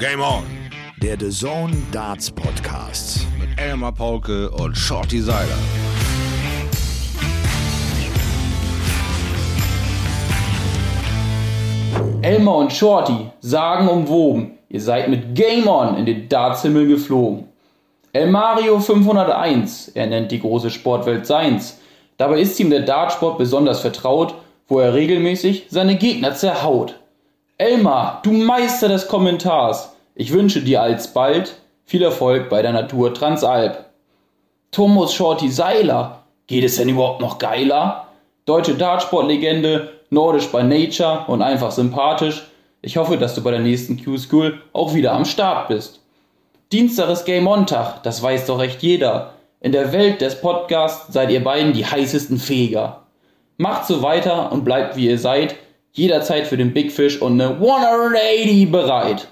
Game On. Der The Zone Darts Podcast. Mit Elmar Paulke und Shorty Seiler. Elmar und Shorty sagen umwoben, ihr seid mit Game On in den Dartshimmel geflogen. El Mario 501, er nennt die große Sportwelt seins. Dabei ist ihm der Dartsport besonders vertraut, wo er regelmäßig seine Gegner zerhaut. Elmar, du Meister des Kommentars, ich wünsche dir alsbald viel Erfolg bei der Natur Transalp. Thomas Shorty Seiler, geht es denn überhaupt noch geiler? Deutsche Dartsportlegende, nordisch by nature und einfach sympathisch. Ich hoffe, dass du bei der nächsten Q-School auch wieder am Start bist. Dienstag ist Game On Tag, das weiß doch echt jeder. In der Welt des Podcasts seid ihr beiden die heißesten Feger. Macht so weiter und bleibt wie ihr seid, jederzeit für den Big Fish und eine 180 bereit.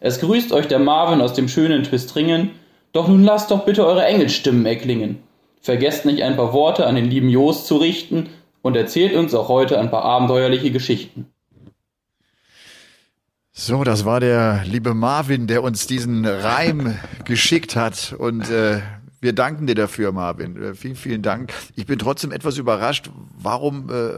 Es grüßt euch der Marvin aus dem schönen Twistringen, doch nun lasst doch bitte eure Engelstimmen erklingen. Vergesst nicht ein paar Worte an den lieben Jost zu richten und erzählt uns auch heute ein paar abenteuerliche Geschichten. So, das war der liebe Marvin, der uns diesen Reim geschickt hat und äh, wir danken dir dafür, Marvin. Äh, vielen, vielen Dank. Ich bin trotzdem etwas überrascht. Warum äh,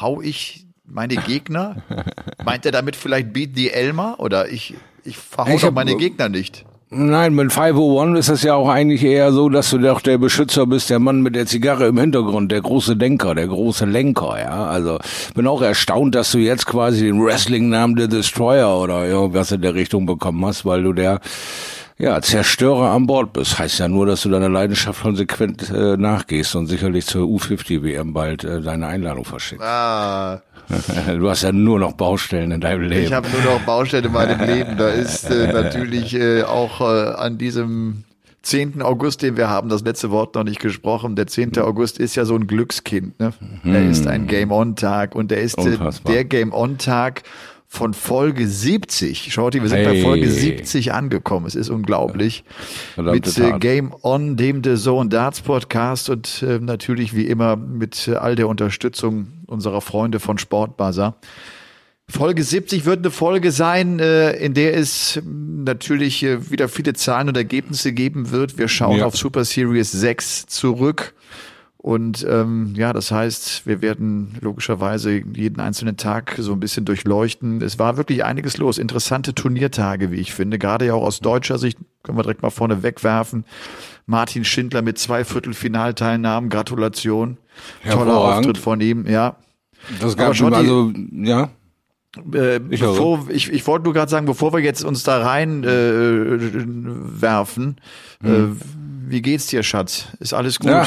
hau ich meine Gegner? Meint er damit vielleicht Beat the Elmer? Oder ich, ich verhau doch meine Gegner nicht. Nein, mit 501 ist es ja auch eigentlich eher so, dass du doch der Beschützer bist, der Mann mit der Zigarre im Hintergrund, der große Denker, der große Lenker, ja. Also bin auch erstaunt, dass du jetzt quasi den Wrestling-Namen The Destroyer oder irgendwas in der Richtung bekommen hast, weil du der ja, Zerstörer an Bord bist. Heißt ja nur, dass du deiner Leidenschaft konsequent äh, nachgehst und sicherlich zur U50 WM bald äh, deine Einladung verschickst. Ah. Du hast ja nur noch Baustellen in deinem Leben. Ich habe nur noch Baustellen in meinem Leben. Da ist äh, natürlich äh, auch äh, an diesem 10. August, den wir haben, das letzte Wort noch nicht gesprochen. Der 10. August ist ja so ein Glückskind. Ne? Mhm. Er ist ein Game-On-Tag und er ist äh, der Game-On-Tag von Folge 70. Schaut ihr, wir sind hey. bei Folge 70 angekommen. Es ist unglaublich. Verdammte mit äh, Game On, dem The Zone Darts Podcast und äh, natürlich wie immer mit äh, all der Unterstützung unserer Freunde von Sportbuzzer. Folge 70 wird eine Folge sein, äh, in der es natürlich äh, wieder viele Zahlen und Ergebnisse geben wird. Wir schauen ja. auf Super Series 6 zurück und ähm, ja, das heißt, wir werden logischerweise jeden einzelnen Tag so ein bisschen durchleuchten. Es war wirklich einiges los. Interessante Turniertage, wie ich finde. Gerade ja auch aus deutscher Sicht können wir direkt mal vorne wegwerfen. Martin Schindler mit zwei Viertelfinalteilnahmen. Gratulation. Toller Auftritt von ihm, ja. Das gab schon, also, ja. Äh, ich, bevor, ich, ich wollte nur gerade sagen, bevor wir jetzt uns da rein äh, werfen, hm. äh, wie geht's dir, Schatz? Ist alles gut? Ja.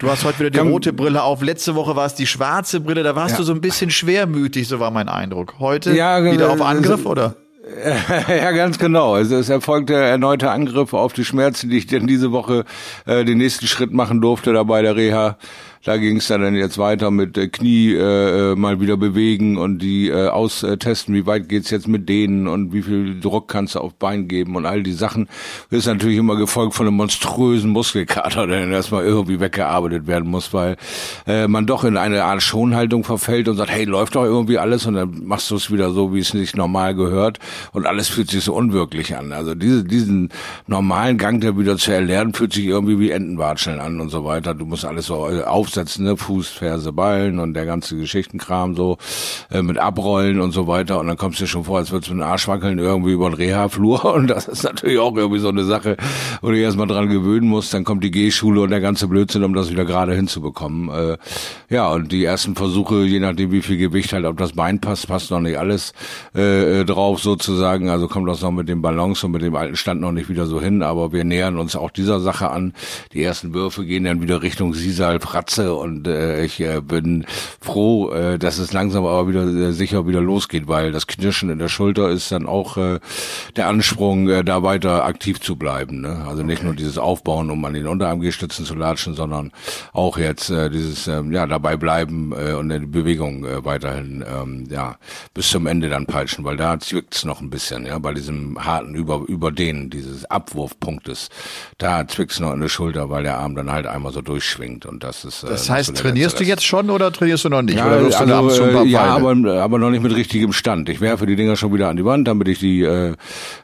Du hast heute wieder die Komm. rote Brille auf. Letzte Woche war es die schwarze Brille. Da warst ja. du so ein bisschen schwermütig, so war mein Eindruck. Heute ja, wieder auf Angriff, oder? ja, ganz genau. Also es erfolgte erneuter Angriff auf die Schmerzen, die ich denn diese Woche äh, den nächsten Schritt machen durfte da bei der Reha. Da ging es dann jetzt weiter mit äh, Knie äh, äh, mal wieder bewegen und die äh, austesten, wie weit geht's jetzt mit denen und wie viel Druck kannst du auf Bein geben und all die Sachen. Das ist natürlich immer gefolgt von einem monströsen Muskelkater, der dann erstmal irgendwie weggearbeitet werden muss, weil äh, man doch in eine Art Schonhaltung verfällt und sagt, hey, läuft doch irgendwie alles und dann machst du es wieder so, wie es nicht normal gehört und alles fühlt sich so unwirklich an. Also diese, diesen normalen Gang, der wieder zu erlernen, fühlt sich irgendwie wie Entenwatscheln an und so weiter. Du musst alles so äh, auf aufsetzen, ne? Fuß, Ferse, Ballen und der ganze Geschichtenkram so äh, mit Abrollen und so weiter. Und dann kommst du dir schon vor, als würdest du mit Arsch wackeln irgendwie über den Reha-Flur. Und das ist natürlich auch irgendwie so eine Sache, wo du erstmal dran gewöhnen musst. Dann kommt die G-Schule und der ganze Blödsinn, um das wieder gerade hinzubekommen. Äh, ja, und die ersten Versuche, je nachdem wie viel Gewicht halt auf das Bein passt, passt noch nicht alles äh, äh drauf sozusagen. Also kommt das noch mit dem Balance und mit dem alten Stand noch nicht wieder so hin. Aber wir nähern uns auch dieser Sache an. Die ersten Würfe gehen dann wieder Richtung Sisal, Fratze Klasse und äh, ich äh, bin froh, äh, dass es langsam aber wieder äh, sicher wieder losgeht, weil das Knirschen in der Schulter ist dann auch äh, der Ansprung, äh, da weiter aktiv zu bleiben. Ne? Also nicht nur dieses Aufbauen, um an den Unterarmgestützen zu latschen, sondern auch jetzt äh, dieses äh, ja dabei bleiben äh, und die Bewegung äh, weiterhin ähm, ja bis zum Ende dann peitschen, weil da zwickt's noch ein bisschen, ja, bei diesem harten über Überdehnen dieses Abwurfpunktes, da zwickt's noch in der Schulter, weil der Arm dann halt einmal so durchschwingt und das ist äh, Das heißt, trainierst du jetzt schon oder trainierst du noch nicht? Ja, oder also, du abends schon ein paar ja aber, aber noch nicht mit richtigem Stand. Ich werfe die Dinger schon wieder an die Wand, damit ich die, äh,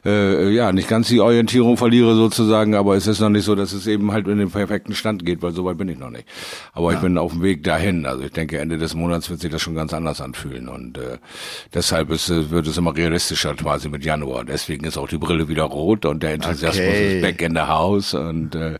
äh, ja, nicht ganz die Orientierung verliere sozusagen, aber es ist noch nicht so, dass es eben halt in den perfekten Stand geht, weil so weit bin ich noch nicht. Aber ich bin auf dem Weg dahin. Also ich denke, Ende des Monats wird sich das schon ganz anders anfühlen und äh, deshalb ist, äh, wird es immer realistischer quasi mit Januar. Deswegen ist auch die Brille wieder rot und der Enthusiasmus Okay. ist back in the house und äh,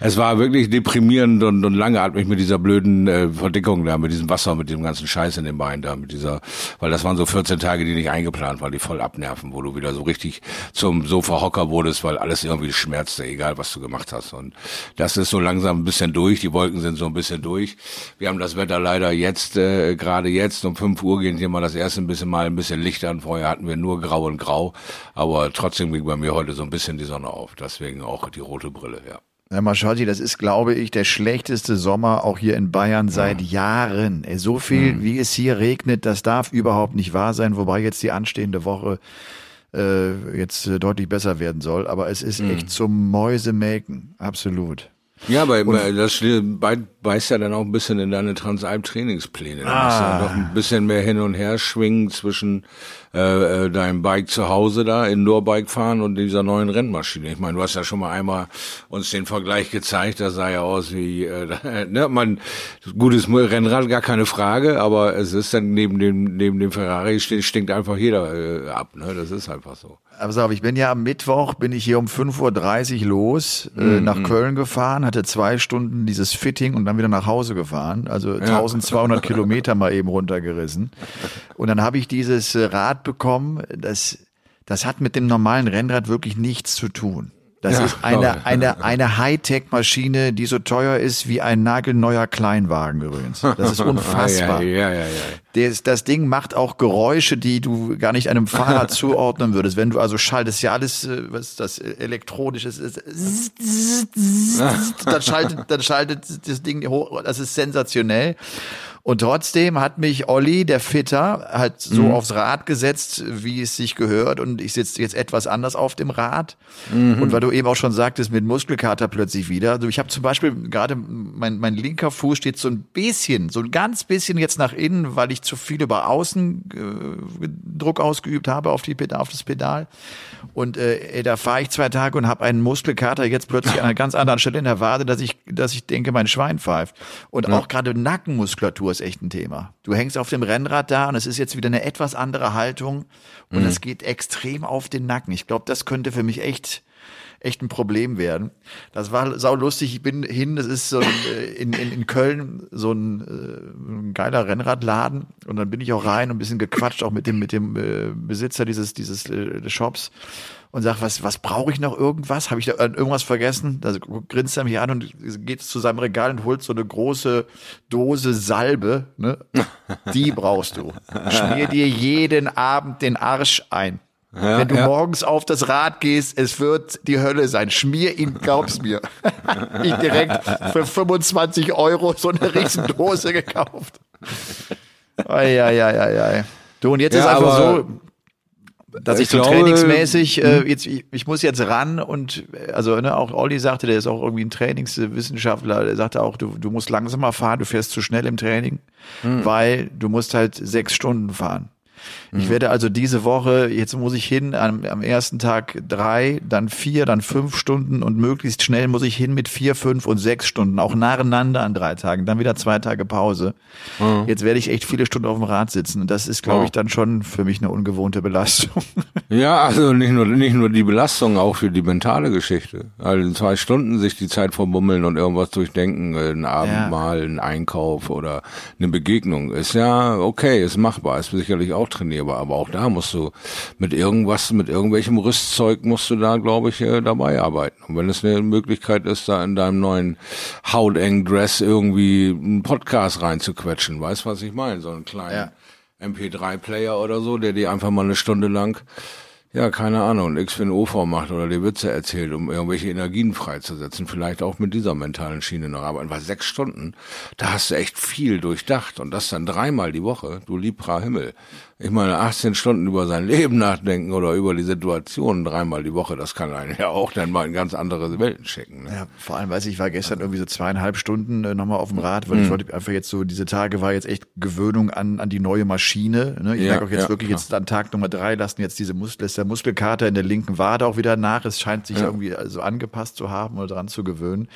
es war wirklich deprimierend und, und langatmig mit dieser blöden äh, Verdickung da, mit diesem Wasser, mit diesem ganzen Scheiß in den Beinen da, mit dieser, weil das waren so 14 Tage, die nicht eingeplant waren, die voll abnerven, wo du wieder so richtig zum Sofa-Hocker wurdest, weil alles irgendwie schmerzte, egal was du gemacht hast und das ist so langsam ein bisschen durch, die Wolken sind so ein bisschen durch. Wir haben das Wetter leider jetzt, äh, gerade jetzt um 5 Uhr gehen hier mal das erste ein bisschen mal ein bisschen Licht an, vorher hatten wir nur grau und grau, aber trotzdem ging bei mir heute so ein bisschen die Sonne auf, deswegen auch die rote Brille, ja. Herr Maschotti, das ist, glaube ich, der schlechteste Sommer auch hier in Bayern seit Jahren. Ey, So viel, wie es hier regnet, das darf überhaupt nicht wahr sein, wobei jetzt die anstehende Woche äh, jetzt äh, deutlich besser werden soll. Aber es ist echt zum Mäusemelken, absolut. Ja, aber das bei- beißt ja dann auch ein bisschen in deine Transalp-Trainingspläne. Da musst du ja doch ein bisschen mehr hin und her schwingen zwischen äh, äh, deinem Bike zu Hause da, Indoor-Bike fahren und dieser neuen Rennmaschine. Ich meine, du hast ja schon mal einmal uns den Vergleich gezeigt, das sah ja aus wie, äh, ne, man, gutes Rennrad, gar keine Frage, aber es ist dann neben dem, neben dem Ferrari stinkt einfach jeder äh, ab, ne, das ist einfach so. Aber sag, ich bin ja am Mittwoch, bin ich hier um 5.30 Uhr los, äh, nach Köln gefahren, hatte zwei Stunden dieses Fitting und dann wieder nach Hause gefahren. Also 1200 Kilometer mal eben runtergerissen. Und dann habe ich dieses äh, Rad bekommen, das, das hat mit dem normalen Rennrad wirklich nichts zu tun. Das Ja, ist eine, eine, eine Hightech-Maschine, die so teuer ist wie ein nagelneuer Kleinwagen übrigens. Das ist unfassbar. Ja, ja. Das, das Ding macht auch Geräusche, die du gar nicht einem Fahrrad zuordnen würdest. Wenn du also schaltest, ja alles, äh, was das, äh, elektronisch ist, ist dann schaltet, dann schaltet das Ding hoch. Das ist sensationell. Und trotzdem hat mich Olli, der Fitter, halt so aufs Rad gesetzt, wie es sich gehört. Und ich sitze jetzt etwas anders auf dem Rad. Und weil du eben auch schon sagtest, mit Muskelkater plötzlich wieder. Also ich habe zum Beispiel gerade mein, mein linker Fuß steht so ein bisschen, so ein ganz bisschen jetzt nach innen, weil ich zu viel über Außen äh, Druck ausgeübt habe auf, die, Pedal- auf das Pedal. Und äh, da fahre ich zwei Tage und habe einen Muskelkater jetzt plötzlich an einer ganz anderen Stelle in der Wade, dass ich, dass ich denke, mein Schwein pfeift. Und auch gerade Nackenmuskulatur ist echt ein Thema. Du hängst auf dem Rennrad da und es ist jetzt wieder eine etwas andere Haltung und es geht extrem auf den Nacken. Ich glaube, das könnte für mich echt echt ein Problem werden. Das war sau lustig. Ich bin hin, das ist so ein, äh, in, in, in Köln so ein, äh, ein geiler Rennradladen und dann bin ich auch rein und ein bisschen gequatscht auch mit dem mit dem äh, Besitzer dieses dieses äh, Shops und sag was was brauche ich noch irgendwas? Habe ich da irgendwas vergessen? Da grinst er mich an und geht zu seinem Regal und holt so eine große Dose Salbe. Ne? Die brauchst du. Schmier dir jeden Abend den Arsch ein. Wenn du ja. morgens auf das Rad gehst, es wird die Hölle sein. Schmier ihn, glaub's mir. ich direkt für 25 Euro so eine Riesendose gekauft. Eieieiei. Du, und jetzt Ja, ist einfach so, dass ich, ich so glaube, trainingsmäßig, äh, jetzt, ich, ich muss jetzt ran und äh, also ne, auch Olli sagte, der ist auch irgendwie ein Trainingswissenschaftler, der sagte auch, du, du musst langsamer fahren, du fährst zu schnell im Training, weil du musst halt sechs Stunden fahren. Ich werde also diese Woche, jetzt muss ich hin, am, am ersten Tag drei, dann vier, dann fünf Stunden und möglichst schnell muss ich hin mit vier, fünf und sechs Stunden, auch nacheinander an drei Tagen, dann wieder zwei Tage Pause. Jetzt werde ich echt viele Stunden auf dem Rad sitzen und das ist, glaube ich, dann schon für mich eine ungewohnte Belastung. Ja, also nicht nur, nicht nur die Belastung, auch für die mentale Geschichte. Also in zwei Stunden sich die Zeit verbummeln und irgendwas durchdenken, äh, ein Abendmahl, ein Einkauf oder eine Begegnung, ist ja okay, ist machbar, ist sicherlich auch trainierbar, aber auch da musst du mit irgendwas, mit irgendwelchem Rüstzeug musst du da, glaube ich, äh, dabei arbeiten. Und wenn es eine Möglichkeit ist, da in deinem neuen hautengen Dress irgendwie einen Podcast reinzuquetschen, weißt was ich meine? So einen kleinen Ja. MP3-Player oder so, der dir einfach mal eine Stunde lang ja, keine Ahnung, nichts für OV macht oder die Witze erzählt, um irgendwelche Energien freizusetzen, vielleicht auch mit dieser mentalen Schiene noch arbeiten. Weil sechs Stunden, da hast du echt viel durchdacht und das dann dreimal die Woche, du liebrer Himmel ich meine, 18 Stunden über sein Leben nachdenken oder über die Situation dreimal die Woche, das kann einen ja auch dann mal in ganz andere Welten schicken. Ne? Ja, vor allem weiß ich, ich war gestern irgendwie so zweieinhalb Stunden äh, nochmal auf dem Rad, weil mhm. ich wollte einfach jetzt so, diese Tage war jetzt echt Gewöhnung an, an die neue Maschine. Ne? Ich ja, merke auch jetzt ja, wirklich klar. jetzt an Tag Nummer drei lassen jetzt diese Muskel, lässt der Muskelkater in der linken Wade auch wieder nach. Es scheint sich ja. irgendwie so also angepasst zu haben oder dran zu gewöhnen.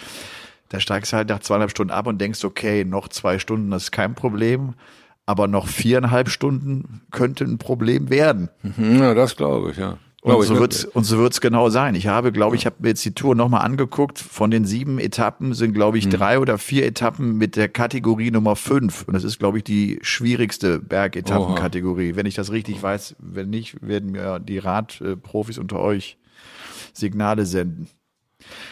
Da steigst du halt nach zweieinhalb Stunden ab und denkst, okay, noch zwei Stunden, das ist kein Problem aber noch viereinhalb Stunden könnte ein Problem werden. Mhm, ja, das glaube ich, ja. Und so, wird's, und so wird's genau sein. Ich habe, glaube ich, habe mir jetzt die Tour nochmal angeguckt. Von den sieben Etappen sind, glaube ich, mhm. drei oder vier Etappen mit der Kategorie Nummer fünf. Und das ist, glaube ich, die schwierigste Bergetappenkategorie. Wenn ich das richtig weiß, wenn nicht, werden mir die Radprofis unter euch Signale senden.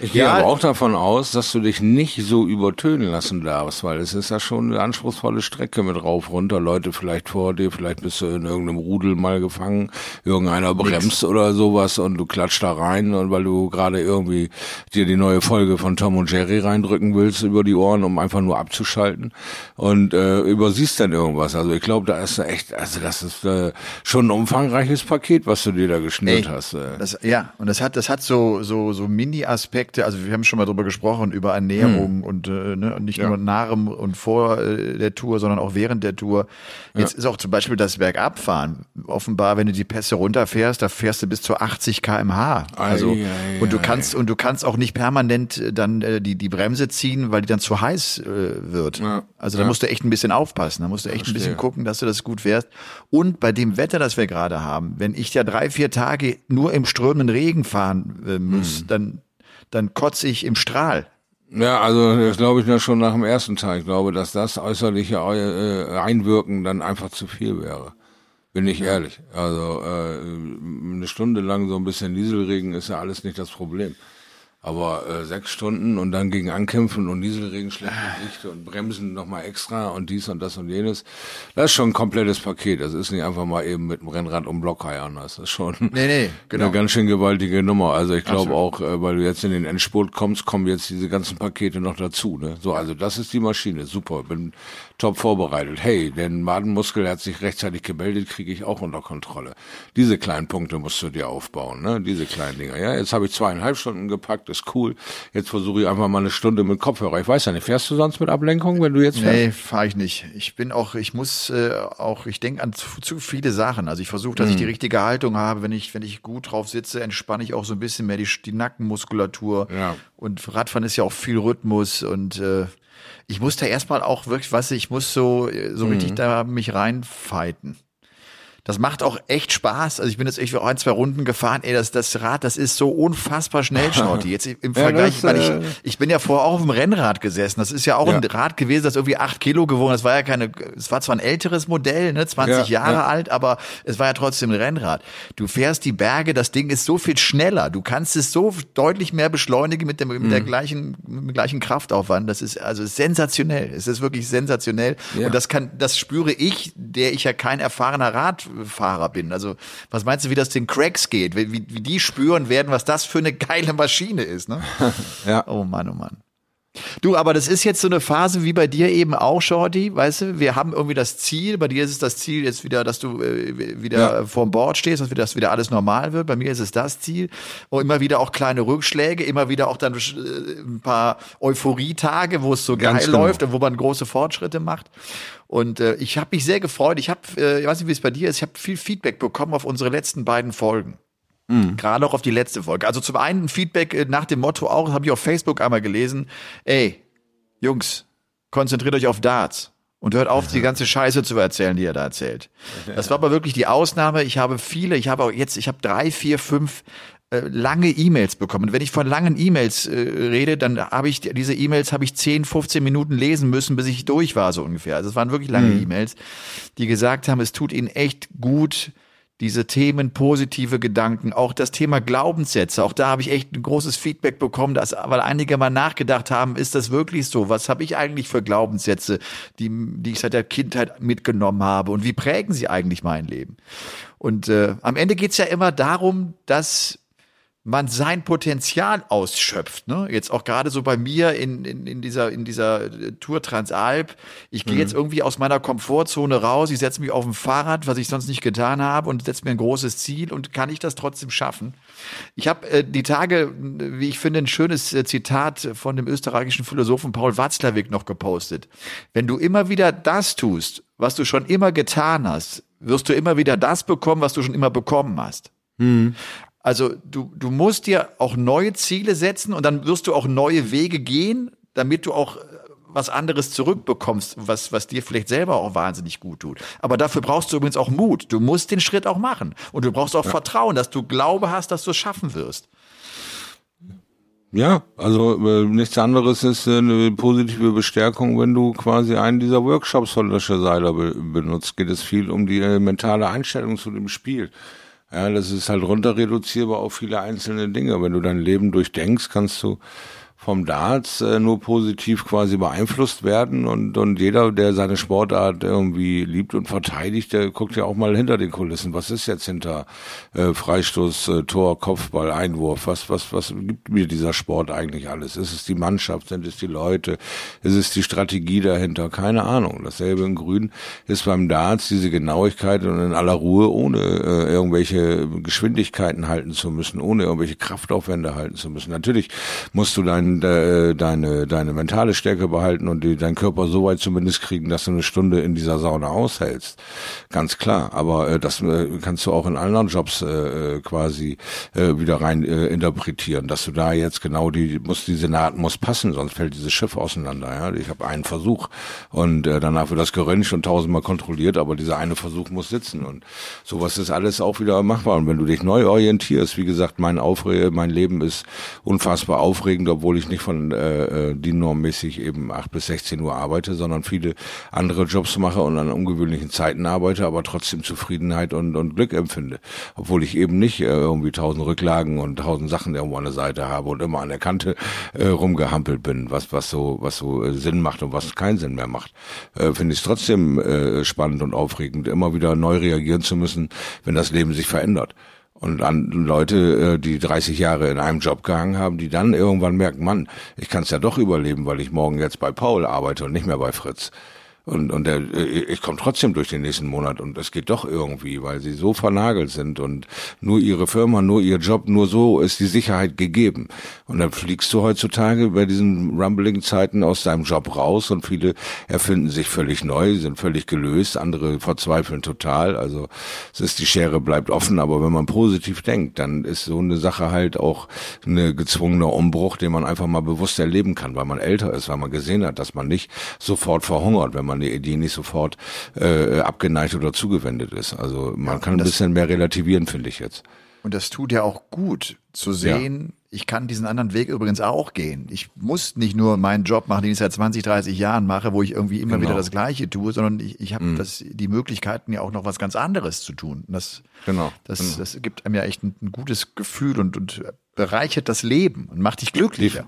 Ich gehe ja, aber auch davon aus, dass du dich nicht so übertönen lassen darfst, weil es ist ja schon eine anspruchsvolle Strecke mit rauf, runter, Leute vielleicht vor dir, vielleicht bist du in irgendeinem Rudel mal gefangen, irgendeiner bremst Nix. oder sowas und du klatscht da rein und weil du gerade irgendwie dir die neue Folge von Tom und Jerry reindrücken willst über die Ohren, um einfach nur abzuschalten und äh, übersiehst dann irgendwas. Also ich glaube, da ist echt, also das ist äh, schon ein umfangreiches Paket, was du dir da geschnürt Ey, hast. Äh. Das, ja, und das hat, das hat so so so Mini-Aspekte Aspekte, also wir haben schon mal drüber gesprochen, über Ernährung hm. und äh, ne, nicht ja. nur nach und vor äh, der Tour, sondern auch während der Tour. Jetzt ja. ist auch zum Beispiel das Bergabfahren. Offenbar, wenn du die Pässe runterfährst, da fährst du bis zu 80 kmh. Also ei, ei, und du kannst und du kannst auch nicht permanent äh, dann äh, die die Bremse ziehen, weil die dann zu heiß äh, wird. Ja. Also da musst du echt ein bisschen aufpassen. Da musst du echt ein bisschen gucken, dass du das gut fährst. Und bei dem Wetter, das wir gerade haben, wenn ich ja drei vier Tage nur im strömenden Regen fahren äh, muss, hm. dann dann kotze ich im Strahl. Ja, also das glaube ich ja schon nach dem ersten Tag. Ich glaube, dass das äußerliche äh, Einwirken dann einfach zu viel wäre. Bin ich ehrlich. Also äh, eine Stunde lang so ein bisschen Nieselregen ist ja alles nicht das Problem. Aber äh, sechs Stunden und dann gegen Ankämpfen und Nieselregen, schlechte Sicht und Bremsen nochmal extra und dies und das und jenes. Das ist schon ein komplettes Paket. Das ist nicht einfach mal eben mit dem Rennrad um Block heiern. Das ist schon nee, nee, genau. eine ganz schön gewaltige Nummer. Also ich glaube auch, äh, weil du jetzt in den Endspurt kommst, kommen jetzt diese ganzen Pakete noch dazu. Ne? So, also das ist die Maschine. Super. Bin top vorbereitet. Hey, den Madenmuskel hat sich rechtzeitig gemeldet, kriege ich auch unter Kontrolle. Diese kleinen Punkte musst du dir aufbauen, ne? Diese kleinen Dinger. Ja, jetzt habe ich zweieinhalb Stunden gepackt, ist cool. Jetzt versuche ich einfach mal eine Stunde mit Kopfhörer. Ich weiß ja nicht, fährst du sonst mit Ablenkung, wenn du jetzt fährst? Nee, fahre ich nicht. Ich bin auch, ich muss äh, auch, ich denke an zu, zu, viele Sachen. Also ich versuche, dass hm. ich die richtige Haltung habe. Wenn ich, wenn ich gut drauf sitze, entspanne ich auch so ein bisschen mehr die, die Nackenmuskulatur. Ja. Und Radfahren ist ja auch viel Rhythmus und äh, ich muss da erstmal auch wirklich, was ich muss so, so mhm. richtig da mich reinfighten. Das macht auch echt Spaß. Also ich bin jetzt echt für ein, zwei Runden gefahren. Ey, das, das Rad, das ist so unfassbar schnell, Schnorti. Jetzt im Vergleich, ja, das, ich, ich, ich bin ja vorher auch auf dem Rennrad gesessen. Das ist ja auch ja. ein Rad gewesen, das irgendwie acht Kilo gewogen. Das war ja keine, es war zwar ein älteres Modell, ne, 20 ja, Jahre alt, aber es war ja trotzdem ein Rennrad. Du fährst die Berge, das Ding ist so viel schneller. Du kannst es so deutlich mehr beschleunigen mit dem, mit mhm. der gleichen, mit dem gleichen Kraftaufwand. Das ist also sensationell. Es ist wirklich sensationell. Und das kann, das spüre ich, der ich ja kein erfahrener Rad Fahrer bin. Also was meinst du, wie das den Cracks geht? Wie, wie, die spüren werden, was das für eine geile Maschine ist, ne? ja. Oh Mann, oh Mann. Du, aber das ist jetzt so eine Phase wie bei dir eben auch, Shorty, weißt du? Wir haben irgendwie das Ziel, bei dir ist es das Ziel jetzt wieder, dass du äh, wieder ja. vorm Board stehst, dass wieder, dass wieder alles normal wird. Bei mir ist es das Ziel. Und immer wieder auch kleine Rückschläge, immer wieder auch dann äh, ein paar Euphorietage, wo es so Ganz geil genau. läuft und wo man große Fortschritte macht. Und äh, ich habe mich sehr gefreut. Ich habe, äh, ich weiß nicht, wie es bei dir ist, ich habe viel Feedback bekommen auf unsere letzten beiden Folgen. Mhm. Gerade auch auf die letzte Folge. Also zum einen Feedback äh, nach dem Motto auch, habe ich auf Facebook einmal gelesen, ey, Jungs, konzentriert euch auf Darts und hört auf, die ganze Scheiße zu erzählen, die ihr da erzählt. Das war aber wirklich die Ausnahme. Ich habe viele, ich habe auch jetzt, ich habe drei, vier, fünf äh, lange E-Mails bekommen. Wenn ich von langen E-Mails äh, rede, dann habe ich diese E-Mails habe ich 10, 15 Minuten lesen müssen, bis ich durch war so ungefähr. Also es waren wirklich lange mhm. E-Mails, die gesagt haben, es tut ihnen echt gut, diese Themen, positive Gedanken, auch das Thema Glaubenssätze, auch da habe ich echt ein großes Feedback bekommen, dass, weil einige mal nachgedacht haben, ist das wirklich so? Was habe ich eigentlich für Glaubenssätze, die, die ich seit der Kindheit mitgenommen habe und wie prägen sie eigentlich mein Leben? Und äh, am Ende geht's ja immer darum, dass man sein Potenzial ausschöpft. Ne? Jetzt auch gerade so bei mir in, in, in, dieser, in dieser Tour Transalp. Ich gehe mhm. jetzt irgendwie aus meiner Komfortzone raus. Ich setze mich auf ein Fahrrad, was ich sonst nicht getan habe, und setze mir ein großes Ziel. Und kann ich das trotzdem schaffen? Ich habe äh, die Tage, wie ich finde, ein schönes äh, Zitat von dem österreichischen Philosophen Paul Watzlawick noch gepostet. Wenn du immer wieder das tust, was du schon immer getan hast, wirst du immer wieder das bekommen, was du schon immer bekommen hast. Mhm. Also du, du musst dir auch neue Ziele setzen und dann wirst du auch neue Wege gehen, damit du auch äh, was anderes zurückbekommst, was, was dir vielleicht selber auch wahnsinnig gut tut. Aber dafür brauchst du übrigens auch Mut. Du musst den Schritt auch machen. Und du brauchst auch ja. Vertrauen, dass du Glaube hast, dass du es schaffen wirst. Ja, also äh, nichts anderes ist äh, eine positive Bestärkung, wenn du quasi einen dieser Workshops von Löscher Seiler be benutzt. Geht es viel um die äh, mentale Einstellung zu dem Spiel. Ja, das ist halt runterreduzierbar auf viele einzelne Dinge. Wenn du dein Leben durchdenkst, kannst du vom Darts äh, nur positiv quasi beeinflusst werden und, und jeder, der seine Sportart irgendwie liebt und verteidigt, der guckt ja auch mal hinter den Kulissen. Was ist jetzt hinter äh, Freistoß, äh, Tor, Kopfball, Einwurf? Was, was, was gibt mir dieser Sport eigentlich alles? Ist es die Mannschaft? Sind es die Leute? Ist es die Strategie dahinter? Keine Ahnung. Dasselbe in Grün ist beim Darts diese Genauigkeit und in aller Ruhe, ohne äh, irgendwelche Geschwindigkeiten halten zu müssen, ohne irgendwelche Kraftaufwände halten zu müssen. Natürlich musst du deinen de, deine, deine mentale Stärke behalten und die, deinen Körper so weit zumindest kriegen, dass du eine Stunde in dieser Sauna aushältst. Ganz klar. Aber äh, das äh, kannst du auch in anderen Jobs äh, äh, quasi äh, wieder rein äh, interpretieren, dass du da jetzt genau die, muss diese Naht muss passen, sonst fällt dieses Schiff auseinander. Ja? Ich habe einen Versuch und äh, danach wird das geröntgt und tausendmal kontrolliert, aber dieser eine Versuch muss sitzen und sowas ist alles auch wieder machbar. Und wenn du dich neu orientierst, wie gesagt, mein Aufre mein Leben ist unfassbar aufregend, obwohl ich nicht von äh, äh die normmäßig eben acht bis 16 Uhr arbeite, sondern viele andere Jobs mache und an ungewöhnlichen Zeiten arbeite, aber trotzdem Zufriedenheit und, und Glück empfinde. Obwohl ich eben nicht äh, irgendwie tausend Rücklagen und tausend Sachen irgendwo an der Seite habe und immer an der Kante äh, rumgehampelt bin, was, was so, was so äh, Sinn macht und was keinen Sinn mehr macht. Äh, Finde ich es trotzdem äh, spannend und aufregend, immer wieder neu reagieren zu müssen, wenn das Leben sich verändert. Und an Leute, äh, die 30 Jahre in einem Job gehangen haben, die dann irgendwann merken, Mann, ich kann es ja doch überleben, weil ich morgen jetzt bei Paul arbeite und nicht mehr bei Fritz. Und, und der, äh, ich komme trotzdem durch den nächsten Monat und es geht doch irgendwie, weil sie so vernagelt sind und nur ihre Firma, nur ihr Job, nur so ist die Sicherheit gegeben. Und dann fliegst du heutzutage bei diesen Rumbling-Zeiten aus deinem Job raus und viele erfinden sich völlig neu, sind völlig gelöst, andere verzweifeln total. Also es ist die Schere bleibt offen, aber wenn man positiv denkt, dann ist so eine Sache halt auch eine gezwungene Umbruch, den man einfach mal bewusst erleben kann, weil man älter ist, weil man gesehen hat, dass man nicht sofort verhungert, wenn man man der Idee nicht sofort äh, abgeneigt oder zugewendet ist. Also man ja, kann ein bisschen mehr relativieren, finde ich jetzt. Und das tut ja auch gut zu sehen, ja. ich kann diesen anderen Weg übrigens auch gehen. Ich muss nicht nur meinen Job machen, den ich seit 20, 30 Jahren mache, wo ich irgendwie immer genau. wieder das Gleiche tue, sondern ich, ich habe mhm. das, die Möglichkeiten ja auch noch was ganz anderes zu tun. Das, genau. Das, genau. das gibt einem ja echt ein, ein gutes Gefühl und, und bereichert das Leben und macht dich glücklicher.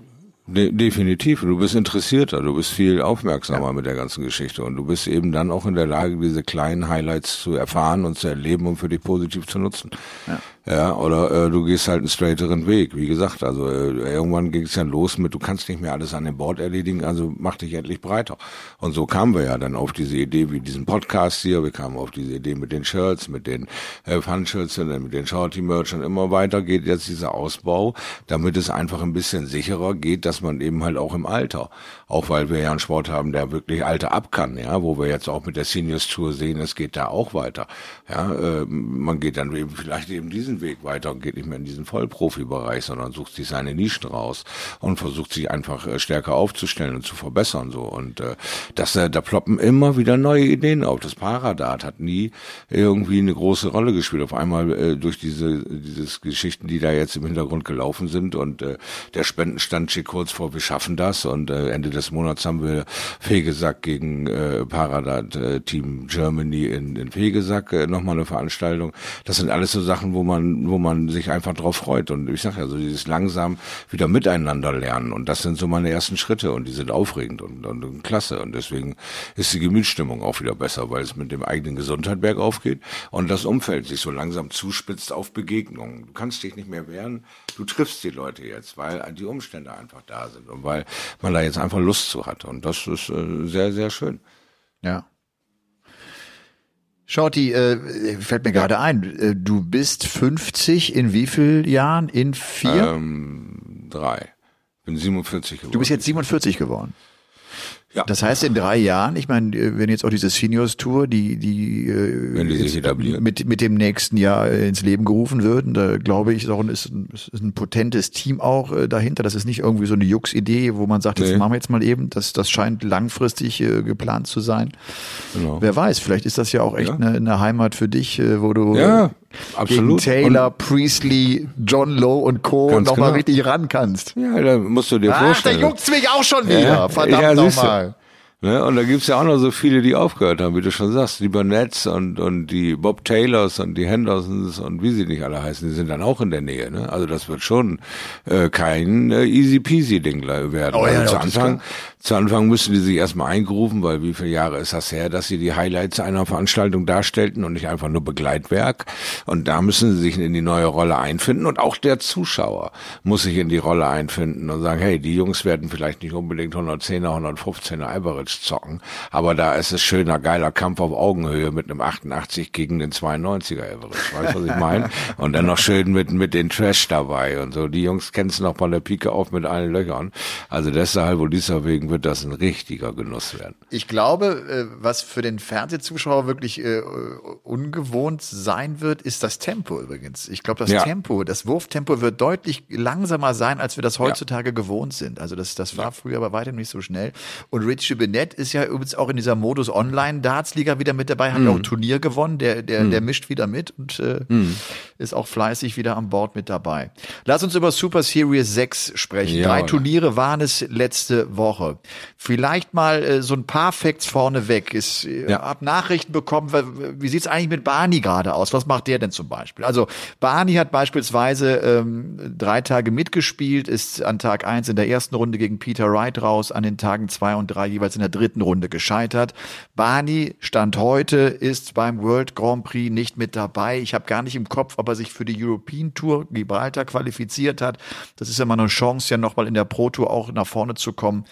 De definitiv. Du bist interessierter, du bist viel aufmerksamer ja. mit der ganzen Geschichte und du bist eben dann auch in der Lage, diese kleinen Highlights zu erfahren und zu erleben und für dich positiv zu nutzen. Ja. Ja, oder äh, du gehst halt einen straighteren Weg. Wie gesagt, also äh, irgendwann ging es dann los mit, du kannst nicht mehr alles an dem Board erledigen, also mach dich endlich breiter. Und so kamen wir ja dann auf diese Idee wie diesen Podcast hier, wir kamen auf diese Idee mit den Shirts, mit den äh, Fun-Shirts dann mit den Shorty-Merch und immer weiter geht jetzt dieser Ausbau, damit es einfach ein bisschen sicherer geht, dass man eben halt auch im Alter, auch weil wir ja einen Sport haben, der wirklich Alter ab kann, ja, wo wir jetzt auch mit der Seniors Tour sehen, es geht da auch weiter. Ja, äh, man geht dann eben vielleicht eben diesen diesen Weg weiter und geht nicht mehr in diesen Vollprofibereich, sondern sucht sich seine Nischen raus und versucht sich einfach äh, stärker aufzustellen und zu verbessern so und äh, das äh, da ploppen immer wieder neue Ideen auf. Das Paradat hat nie irgendwie eine große Rolle gespielt. Auf einmal äh, durch diese dieses Geschichten, die da jetzt im Hintergrund gelaufen sind und äh, der Spendenstand steht kurz vor, wir schaffen das und äh, Ende des Monats haben wir Fegesack gegen äh, Paradat äh, Team Germany in, in Fegesack äh, nochmal eine Veranstaltung. Das sind alles so Sachen, wo man wo man sich einfach drauf freut. Und ich sage ja so dieses langsam wieder miteinander lernen. Und das sind so meine ersten Schritte. Und die sind aufregend und, und, und klasse. Und deswegen ist die Gemütsstimmung auch wieder besser, weil es mit dem eigenen Gesundheit bergauf geht und das Umfeld sich so langsam zuspitzt auf Begegnungen. Du kannst dich nicht mehr wehren, du triffst die Leute jetzt, weil die Umstände einfach da sind und weil man da jetzt einfach Lust zu hat und das ist äh, sehr, sehr schön. Ja. Shorty, äh, fällt mir gerade ein, äh, du bist 50 in wie vielen Jahren? In vier? Ähm, drei. Bin 47 geworden. du bist jetzt 47 geworden. Ja. Das heißt, in drei Jahren, ich meine, äh, wenn jetzt auch diese Seniors Tour, die, die, äh, Wenn die sich mit, mit dem nächsten Jahr äh, ins Leben gerufen würden, da glaube ich, ist auch ein, ist, ein- ist ein potentes Team auch dahinter. Das ist nicht irgendwie so eine Jux-Idee, wo man sagt, Nee. machen wir jetzt mal eben. Das, das scheint langfristig äh, geplant zu sein. Genau. Wer weiß, vielleicht ist das ja auch echt Ja. eine, eine Heimat für dich, äh, wo du Ja, absolut. gegen Taylor, Priestley, John Lowe und Co. Nochmal genau. richtig ran kannst. Ja, da musst du dir Ach, da vorstellen. juckt's mich auch schon wieder. Ja, Verdammt ja, nochmal. Ne? Und da gibt's ja auch noch so viele, die aufgehört haben, wie du schon sagst. Die Burnett's und, und die Bob Taylors und die Hendersons und wie sie nicht alle heißen, die sind dann auch in der Nähe. Ne? Also das wird schon äh, kein äh, easy peasy Ding werden. Oh ja, also zu das ist Anfang, zu Anfang müssen die sich erstmal eingrufen, weil wie viele Jahre ist das her, dass sie die Highlights einer Veranstaltung darstellten und nicht einfach nur Begleitwerk. Und da müssen sie sich in die neue Rolle einfinden und auch der Zuschauer muss sich in die Rolle einfinden und sagen, hey, die Jungs werden vielleicht nicht unbedingt 110er, 115er Average zocken, aber da ist es schöner, geiler Kampf auf Augenhöhe mit einem 88 gegen den 92er Average. Weißt du, was ich meine? Und dann noch schön mit, mit den Trash dabei und so. Die Jungs kennen es noch von der Pike auf mit allen Löchern. Also deshalb und deswegen wird das ein richtiger Genuss werden. Ich glaube, äh, was für den Fernsehzuschauer wirklich äh, ungewohnt sein wird, ist das Tempo übrigens. Ich glaube, das Ja. Tempo, das Wurftempo wird deutlich langsamer sein, als wir das heutzutage gewohnt sind. Also das, das war früher bei weitem nicht so schnell. Und Richie Bennett ist ja übrigens auch in dieser Modus Online-Darts-Liga wieder mit dabei, hat ja auch ein Turnier gewonnen, der, der, der mischt wieder mit und äh, ist auch fleißig wieder an Bord mit dabei. Lass uns über Super Series 6 sprechen. Drei Jawohl. Turniere waren es letzte Woche. Vielleicht mal äh, so ein paar Facts vorneweg. Ist, äh, Ja. Hab Nachrichten bekommen, wie, wie sieht's eigentlich mit Barney gerade aus? Was macht der denn zum Beispiel? Also Barney hat beispielsweise ähm, drei Tage mitgespielt, ist an Tag eins in der ersten Runde gegen Peter Wright raus, an den Tagen zwei und drei jeweils in der dritten Runde gescheitert. Barney stand heute, ist beim World Grand Prix nicht mit dabei. Ich habe gar nicht im Kopf, ob er sich für die European Tour Gibraltar qualifiziert hat. Das ist ja mal eine Chance, ja nochmal in der Pro Tour auch nach vorne zu kommen.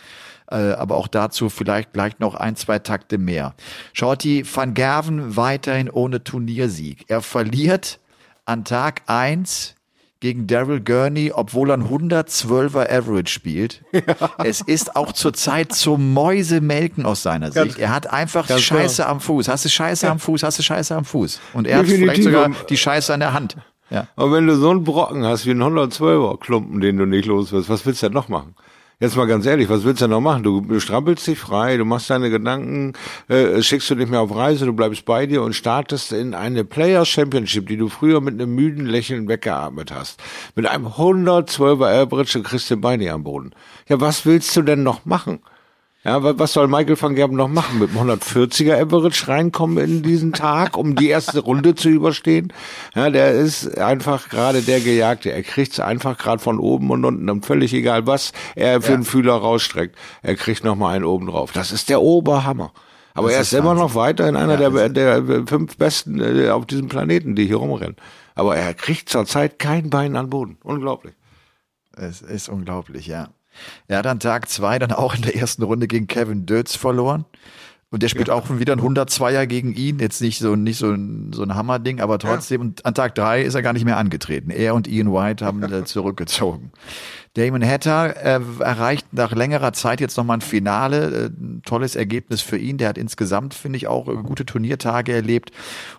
Äh, aber auch dazu vielleicht gleich noch ein, zwei Takte mehr. Shorty van Gerven weiterhin ohne Turniersieg. Er verliert an Tag eins gegen Daryl Gurney, obwohl er ein 112er Average spielt. Es ist auch zurzeit zum Mäusemelken aus seiner Sicht. Er hat einfach ganz Scheiße am Fuß. Hast du Scheiße am Fuß, hast du Scheiße am Fuß. Und er hat Definitiv. vielleicht sogar die Scheiße an der Hand. Ja. Aber wenn du so einen Brocken hast wie einen 112er Klumpen, den du nicht los wirst, was willst du denn noch machen? Jetzt mal ganz ehrlich, was willst du denn noch machen? Du, strampelst dich frei, du machst deine Gedanken, äh, schickst du dich mehr auf Reise, du bleibst bei dir und startest in eine Players Championship, die du früher mit einem müden Lächeln weggeatmet hast. Mit einem 112er Average und kriegst den Bein nicht am Boden. Ja, was willst du denn noch machen? Ja, wa- was soll Michael van Gerben noch machen? Mit einem 140er Average reinkommen in diesen Tag, um die erste Runde zu überstehen? Ja, der ist einfach gerade der Gejagte. Er kriegt's einfach gerade von oben und unten, und völlig egal, was er für einen Fühler rausstreckt. Er kriegt noch mal einen oben drauf. Das ist der Oberhammer. Aber Das er ist ist immer noch weiterhin einer Ja, der, der fünf Besten äh, auf diesem Planeten, die hier rumrennen. Aber er kriegt zurzeit kein Bein an Boden. Unglaublich. Es ist unglaublich, ja. Er hat an Tag zwei dann auch in der ersten Runde gegen Kevin Dötz verloren. Und der spielt ja. auch wieder ein 102er gegen ihn. Jetzt nicht so, nicht so ein, so ein Hammerding, aber trotzdem. Ja. Und an Tag drei ist er gar nicht mehr angetreten. Er und Ian White haben äh, zurückgezogen. Damon Hatter äh, erreicht nach längerer Zeit jetzt nochmal ein Finale. Äh, tolles Ergebnis für ihn. Der hat insgesamt, finde ich, auch äh, gute Turniertage erlebt.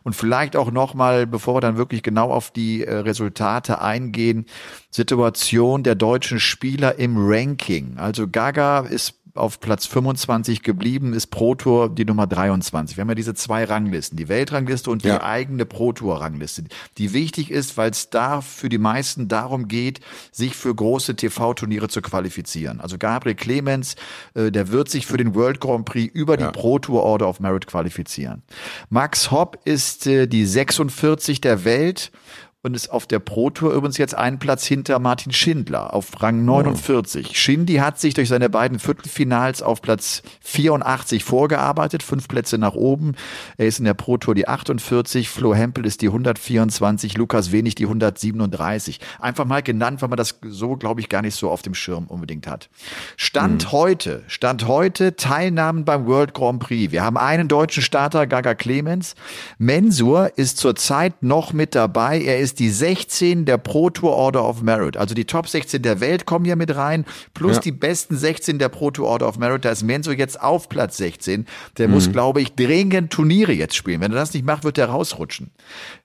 Und vielleicht auch nochmal, bevor wir dann wirklich genau auf die äh, Resultate eingehen, Situation der deutschen Spieler im Ranking. Also Gaga ist auf Platz 25 geblieben, ist Pro Tour die Nummer 23. Wir haben ja diese zwei Ranglisten, die Weltrangliste und die ja. eigene Pro Tour Rangliste, die wichtig ist, weil es da für die meisten darum geht, sich für große TV-Turniere zu qualifizieren. Also Gabriel Clemens, äh, der wird sich für den World Grand Prix über die ja. Pro Tour Order of Merit qualifizieren. Max Hopp ist äh, die 46 der Welt und ist auf der Pro Tour übrigens jetzt einen Platz hinter Martin Schindler auf Rang 49. Oh. Schindy hat sich durch seine beiden Viertelfinals auf Platz 84 vorgearbeitet, fünf Plätze nach oben. Er ist in der Pro Tour die 48, Flo Hempel ist die 124, Lukas Wenig die 137. Einfach mal genannt, weil man das so, glaube ich, gar nicht so auf dem Schirm unbedingt hat. Stand mhm. heute, Stand heute Teilnahmen beim World Grand Prix. Wir haben einen deutschen Starter, Gaga Clemens. Mensur ist zurzeit noch mit dabei. Er ist ist die 16 der Pro Tour Order of Merit. Also die Top 16 der Welt kommen hier mit rein, plus ja. die besten 16 der Pro Tour Order of Merit. Da ist Menzo jetzt auf Platz 16. Der mhm. muss, glaube ich, dringend Turniere jetzt spielen. Wenn er das nicht macht, wird er rausrutschen.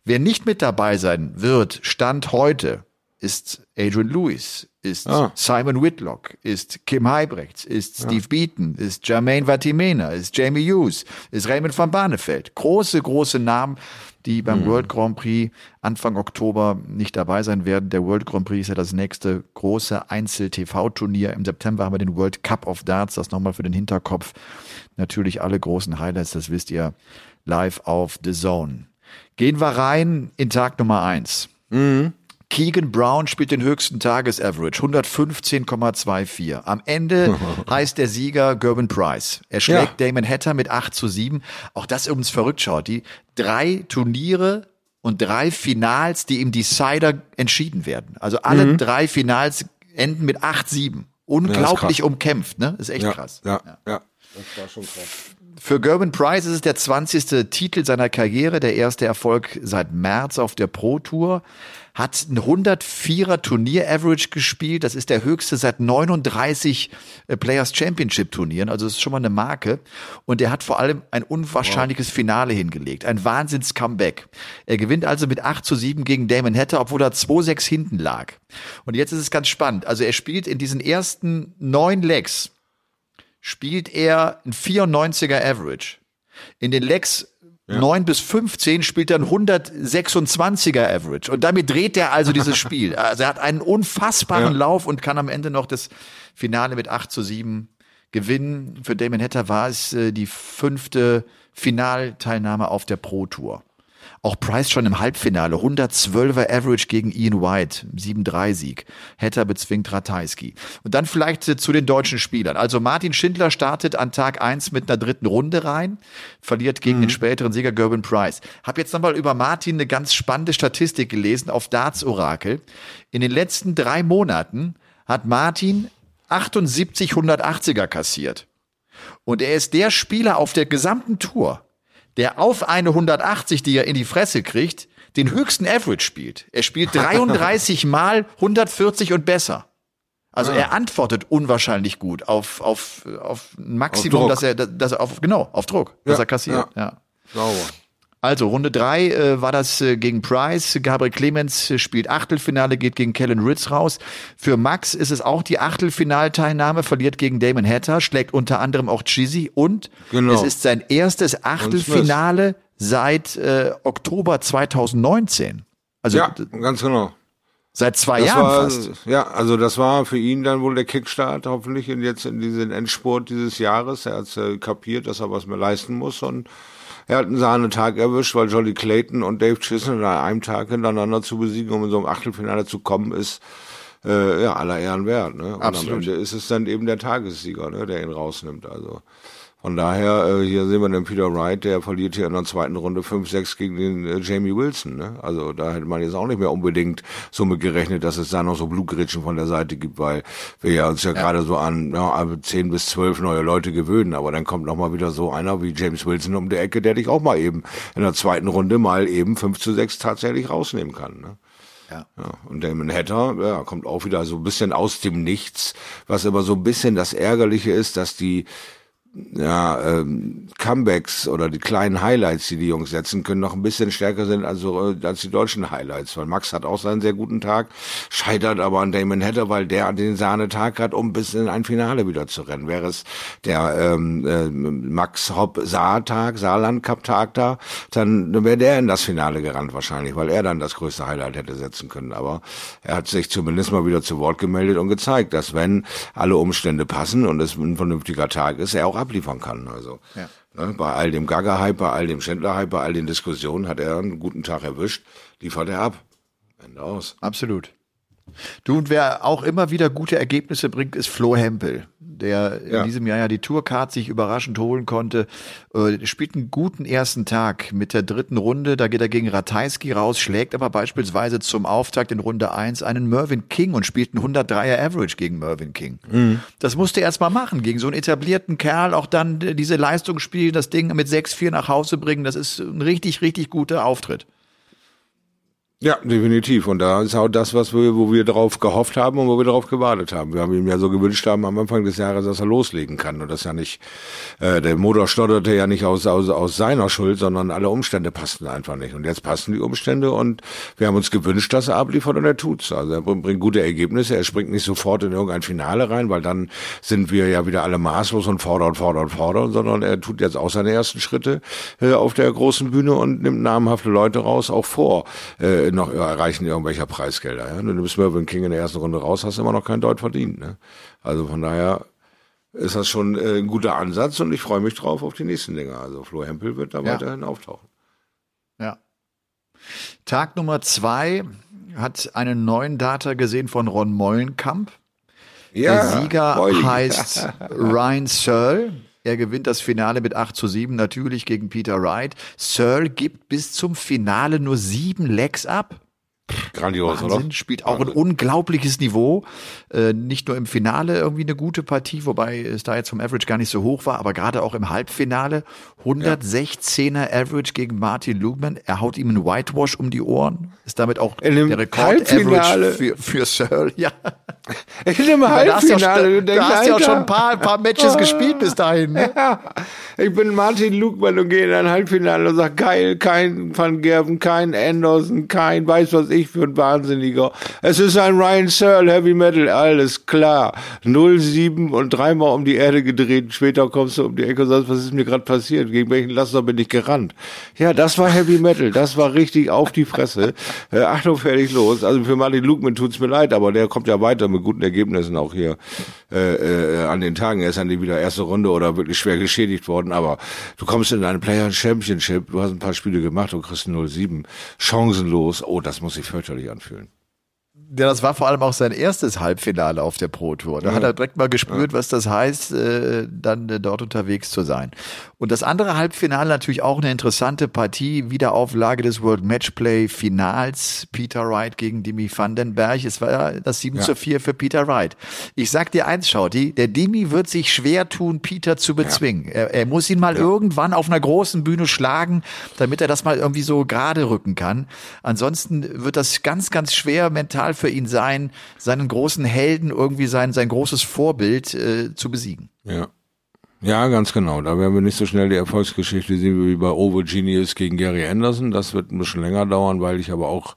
Wer nicht mit dabei sein wird, Stand heute, ist Adrian Lewis, ist ah. Simon Whitlock, ist Kim Heibrechts, ist Steve ja. Beaton, ist Jermaine Vatimena, ist Jamie Hughes, ist Raymond van Barneveld. Große, große Namen, die beim mhm. World Grand Prix Anfang Oktober nicht dabei sein werden. Der World Grand Prix ist ja das nächste große Einzel-TV-Turnier. Im September haben wir den World Cup of Darts, das nochmal für den Hinterkopf. Natürlich alle großen Highlights, das wisst ihr, live auf The Zone. Gehen wir rein in Tag Nummer eins. Mhm. Keegan Brown spielt den höchsten Tagesaverage, 115,24. Am Ende heißt der Sieger Gerben Price. Er schlägt ja. Damon Hatter mit 8 zu 7. Auch das übrigens verrückt schaut. Die drei Turniere und drei Finals, die im Decider entschieden werden. Also alle mhm. drei Finals enden mit 8-7. Unglaublich ja, umkämpft, ne? Ist echt ja, krass. Ja, ja, ja. Das war schon krass. Für Gerben Price ist es der 20. Titel seiner Karriere, der erste Erfolg seit März auf der Pro Tour hat ein 104er Turnier-Average gespielt. Das ist der höchste seit 39 äh, Players Championship Turnieren. Also das ist schon mal eine Marke. Und er hat vor allem ein unwahrscheinliches Finale hingelegt. Ein Wahnsinns-Comeback. Er gewinnt also mit 8 zu 7 gegen Damon Hatter, obwohl er 2-6 hinten lag. Und jetzt ist es ganz spannend. Also er spielt in diesen ersten neun Legs spielt er ein 94er Average. In den Legs ja. 9 bis 15 spielt er ein 126er Average. Und damit dreht er also dieses Spiel. Also er hat einen unfassbaren ja. Lauf und kann am Ende noch das Finale mit 8 zu 7 gewinnen. Für Damon Hatter war es äh, die fünfte Finalteilnahme auf der Pro Tour. Auch Price schon im Halbfinale, 112er Average gegen Ian White, 7-3-Sieg. Hatter bezwingt Ratajski. Und dann vielleicht äh, zu den deutschen Spielern. Also Martin Schindler startet an Tag 1 mit einer dritten Runde rein, verliert gegen mhm. den späteren Sieger Gerben Price. Hab jetzt nochmal über Martin eine ganz spannende Statistik gelesen auf Darts Orakel. In den letzten drei Monaten hat Martin 78 180er kassiert. Und er ist der Spieler auf der gesamten Tour, der auf eine 180, die er in die Fresse kriegt, den höchsten Average spielt. Er spielt 33 mal 140 und besser. Also ah. er antwortet unwahrscheinlich gut auf, auf, auf Maximum, auf dass er, dass er auf, genau, auf Druck, ja, dass er kassiert. Ja. ja. Sauber. Also Runde drei äh, war das äh, gegen Price. Gabriel Clemens äh, spielt Achtelfinale, geht gegen Kellen Ritz raus. Für Max ist es auch die Achtelfinalteilnahme, verliert gegen Damon Hatter, schlägt unter anderem auch Chizzy und genau. es ist sein erstes Achtelfinale seit äh, Oktober 2019. Also ja, ganz genau. Seit zwei das Jahren war, fast. Ja, also das war für ihn dann wohl der Kickstart hoffentlich und jetzt in diesen Endsport dieses Jahres. Er hat äh, kapiert, dass er was mehr leisten muss und er hat einen Sahnetag erwischt, weil Jolly Clayton und Dave Chisholm an einem Tag hintereinander zu besiegen, um in so einem Achtelfinale zu kommen, ist äh, ja aller Ehren wert. Ne? Und Absolut. am Ende ist es dann eben der Tagessieger, ne, der ihn rausnimmt. Also Von daher, äh, hier sehen wir den Peter Wright, der verliert hier in der zweiten Runde 5-6 gegen den äh, Jamie Wilson. Ne? Also da hätte man jetzt auch nicht mehr unbedingt so mit gerechnet, dass es da noch so Blutgritschen von der Seite gibt, weil wir ja uns ja, ja. gerade so an ja, 10 bis 12 neue Leute gewöhnen. Aber dann kommt noch mal wieder so einer wie James Wilson um die Ecke, der dich auch mal eben in der zweiten Runde mal eben 5 zu 6 tatsächlich rausnehmen kann. Ne? Ja. ja. Und Damon Hatter, ja, kommt auch wieder so ein bisschen aus dem Nichts, was aber so ein bisschen das Ärgerliche ist, dass die ja, ähm, Comebacks oder die kleinen Highlights, die die Jungs setzen können, noch ein bisschen stärker sind als, äh, als die deutschen Highlights. Weil Max hat auch seinen sehr guten Tag, scheitert aber an Damon Hatter, weil der den Sahnetag hat, um bis in ein Finale wieder zu rennen. Wäre es der ähm, äh, Max Hopp Saar-Tag, Saarland-Cup-Tag da, dann wäre der in das Finale gerannt wahrscheinlich, weil er dann das größte Highlight hätte setzen können. Aber er hat sich zumindest mal wieder zu Wort gemeldet und gezeigt, dass wenn alle Umstände passen und es ein vernünftiger Tag ist, er auch abliefern kann. Also ja. ne, bei all dem Gaga-Hype, bei all dem Schindler-Hype, bei all den Diskussionen hat er einen guten Tag erwischt, liefert er ab. Ende aus. Absolut. Du und wer auch immer wieder gute Ergebnisse bringt, ist Flo Hempel, der ja. in diesem Jahr ja die Tourcard sich überraschend holen konnte. Äh, spielt einen guten ersten Tag mit der dritten Runde. Da geht er gegen Ratajski raus, schlägt aber beispielsweise zum Auftakt in Runde 1 einen Mervyn King und spielt einen 103er Average gegen Mervyn King. Mhm. Das musste er erst mal machen, gegen so einen etablierten Kerl auch dann diese Leistung spielen, das Ding mit 6-4 nach Hause bringen. Das ist ein richtig, richtig guter Auftritt. Ja, definitiv. Und da ist auch das, was wir, wo wir darauf gehofft haben und wo wir darauf gewartet haben. Wir haben ihm ja so gewünscht haben am Anfang des Jahres, dass er loslegen kann. Und das ja nicht, äh, der Motor stotterte ja nicht aus, aus, aus seiner Schuld, sondern alle Umstände passten einfach nicht. Und jetzt passen die Umstände und wir haben uns gewünscht, dass er abliefert und er tut's. Also er bringt gute Ergebnisse, er springt nicht sofort in irgendein Finale rein, weil dann sind wir ja wieder alle maßlos und fordern, fordern, fordern, sondern er tut jetzt auch seine ersten Schritte äh, auf der großen Bühne und nimmt namhafte Leute raus, auch vor. Äh, noch erreichen irgendwelcher Preisgelder. Ja? Du nimmst Mervyn King in der ersten Runde raus, hast immer noch kein Deut verdient. Ne? Also von daher ist das schon äh, ein guter Ansatz und ich freue mich drauf auf die nächsten Dinge. Also Flo Hempel wird da ja. weiterhin auftauchen. Ja. Tag Nummer zwei hat einen neuen Data gesehen von Ron Mollenkamp. Ja, Der Sieger heißt Ryan Searle. Er gewinnt das Finale mit 8 zu 7, natürlich gegen Peter Wright. Searle gibt bis zum Finale nur sieben Legs ab. Grandios, Wahnsinn, oder? Spielt auch ein unglaubliches Niveau. Äh, nicht nur im Finale irgendwie eine gute Partie, wobei es da jetzt vom Average gar nicht so hoch war, aber gerade auch im Halbfinale 116er Average gegen Martin Lugman. Er haut ihm einen Whitewash um die Ohren. Ist damit auch der Rekord-Average für, für Searle. Ja. In dem Halbfinale. Da hast du ja auch schon ein paar, ein paar Matches gespielt bis dahin. Ne? Ja. Ich bin Martin Lugman und gehe in ein Halbfinale und sage, geil, kein Van Gerven, kein Anderson, kein weiß was ich für ein Wahnsinniger. Es ist ein Ryan Searle Heavy Metal, alles klar. 07 und dreimal um die Erde gedreht. Später kommst du um die Ecke und sagst, was ist mir gerade passiert? Gegen welchen Laster bin ich gerannt? Ja, das war Heavy Metal. Das war richtig auf die Fresse. Äh, Achtung, fertig, los. Also für Martin Lugman tut's mir leid, aber der kommt ja weiter mit guten Ergebnissen auch hier äh, äh, an den Tagen. Er ist dann wieder erste Runde oder wirklich schwer geschädigt worden, aber du kommst in eine Player Championship, du hast ein paar Spiele gemacht und kriegst 07. Chancenlos. Oh, das muss fürchterlich anfühlen ja, das war vor allem auch sein erstes Halbfinale auf der Pro Tour. Da ja. hat er direkt mal gespürt, ja. was das heißt, äh, dann äh, dort unterwegs zu sein. Und das andere Halbfinale natürlich auch eine interessante Partie, Wiederauflage des World Matchplay Finals. Peter Wright gegen Dimi Vandenberg. Es war das 7 ja. zu 4 für Peter Wright. Ich sag dir eins, Schauti, der Dimi wird sich schwer tun, Peter zu bezwingen. Er, er, muss ihn mal irgendwann auf einer großen Bühne schlagen, damit er das mal irgendwie so gerade rücken kann. Ansonsten wird das ganz, ganz schwer mental für ihn sein, seinen großen Helden irgendwie sein, sein großes Vorbild äh, zu besiegen. Ja. Ja, ganz genau. Da werden wir nicht so schnell die Erfolgsgeschichte sehen wie bei Over Genius gegen Gary Anderson. Das wird ein bisschen länger dauern, weil ich aber auch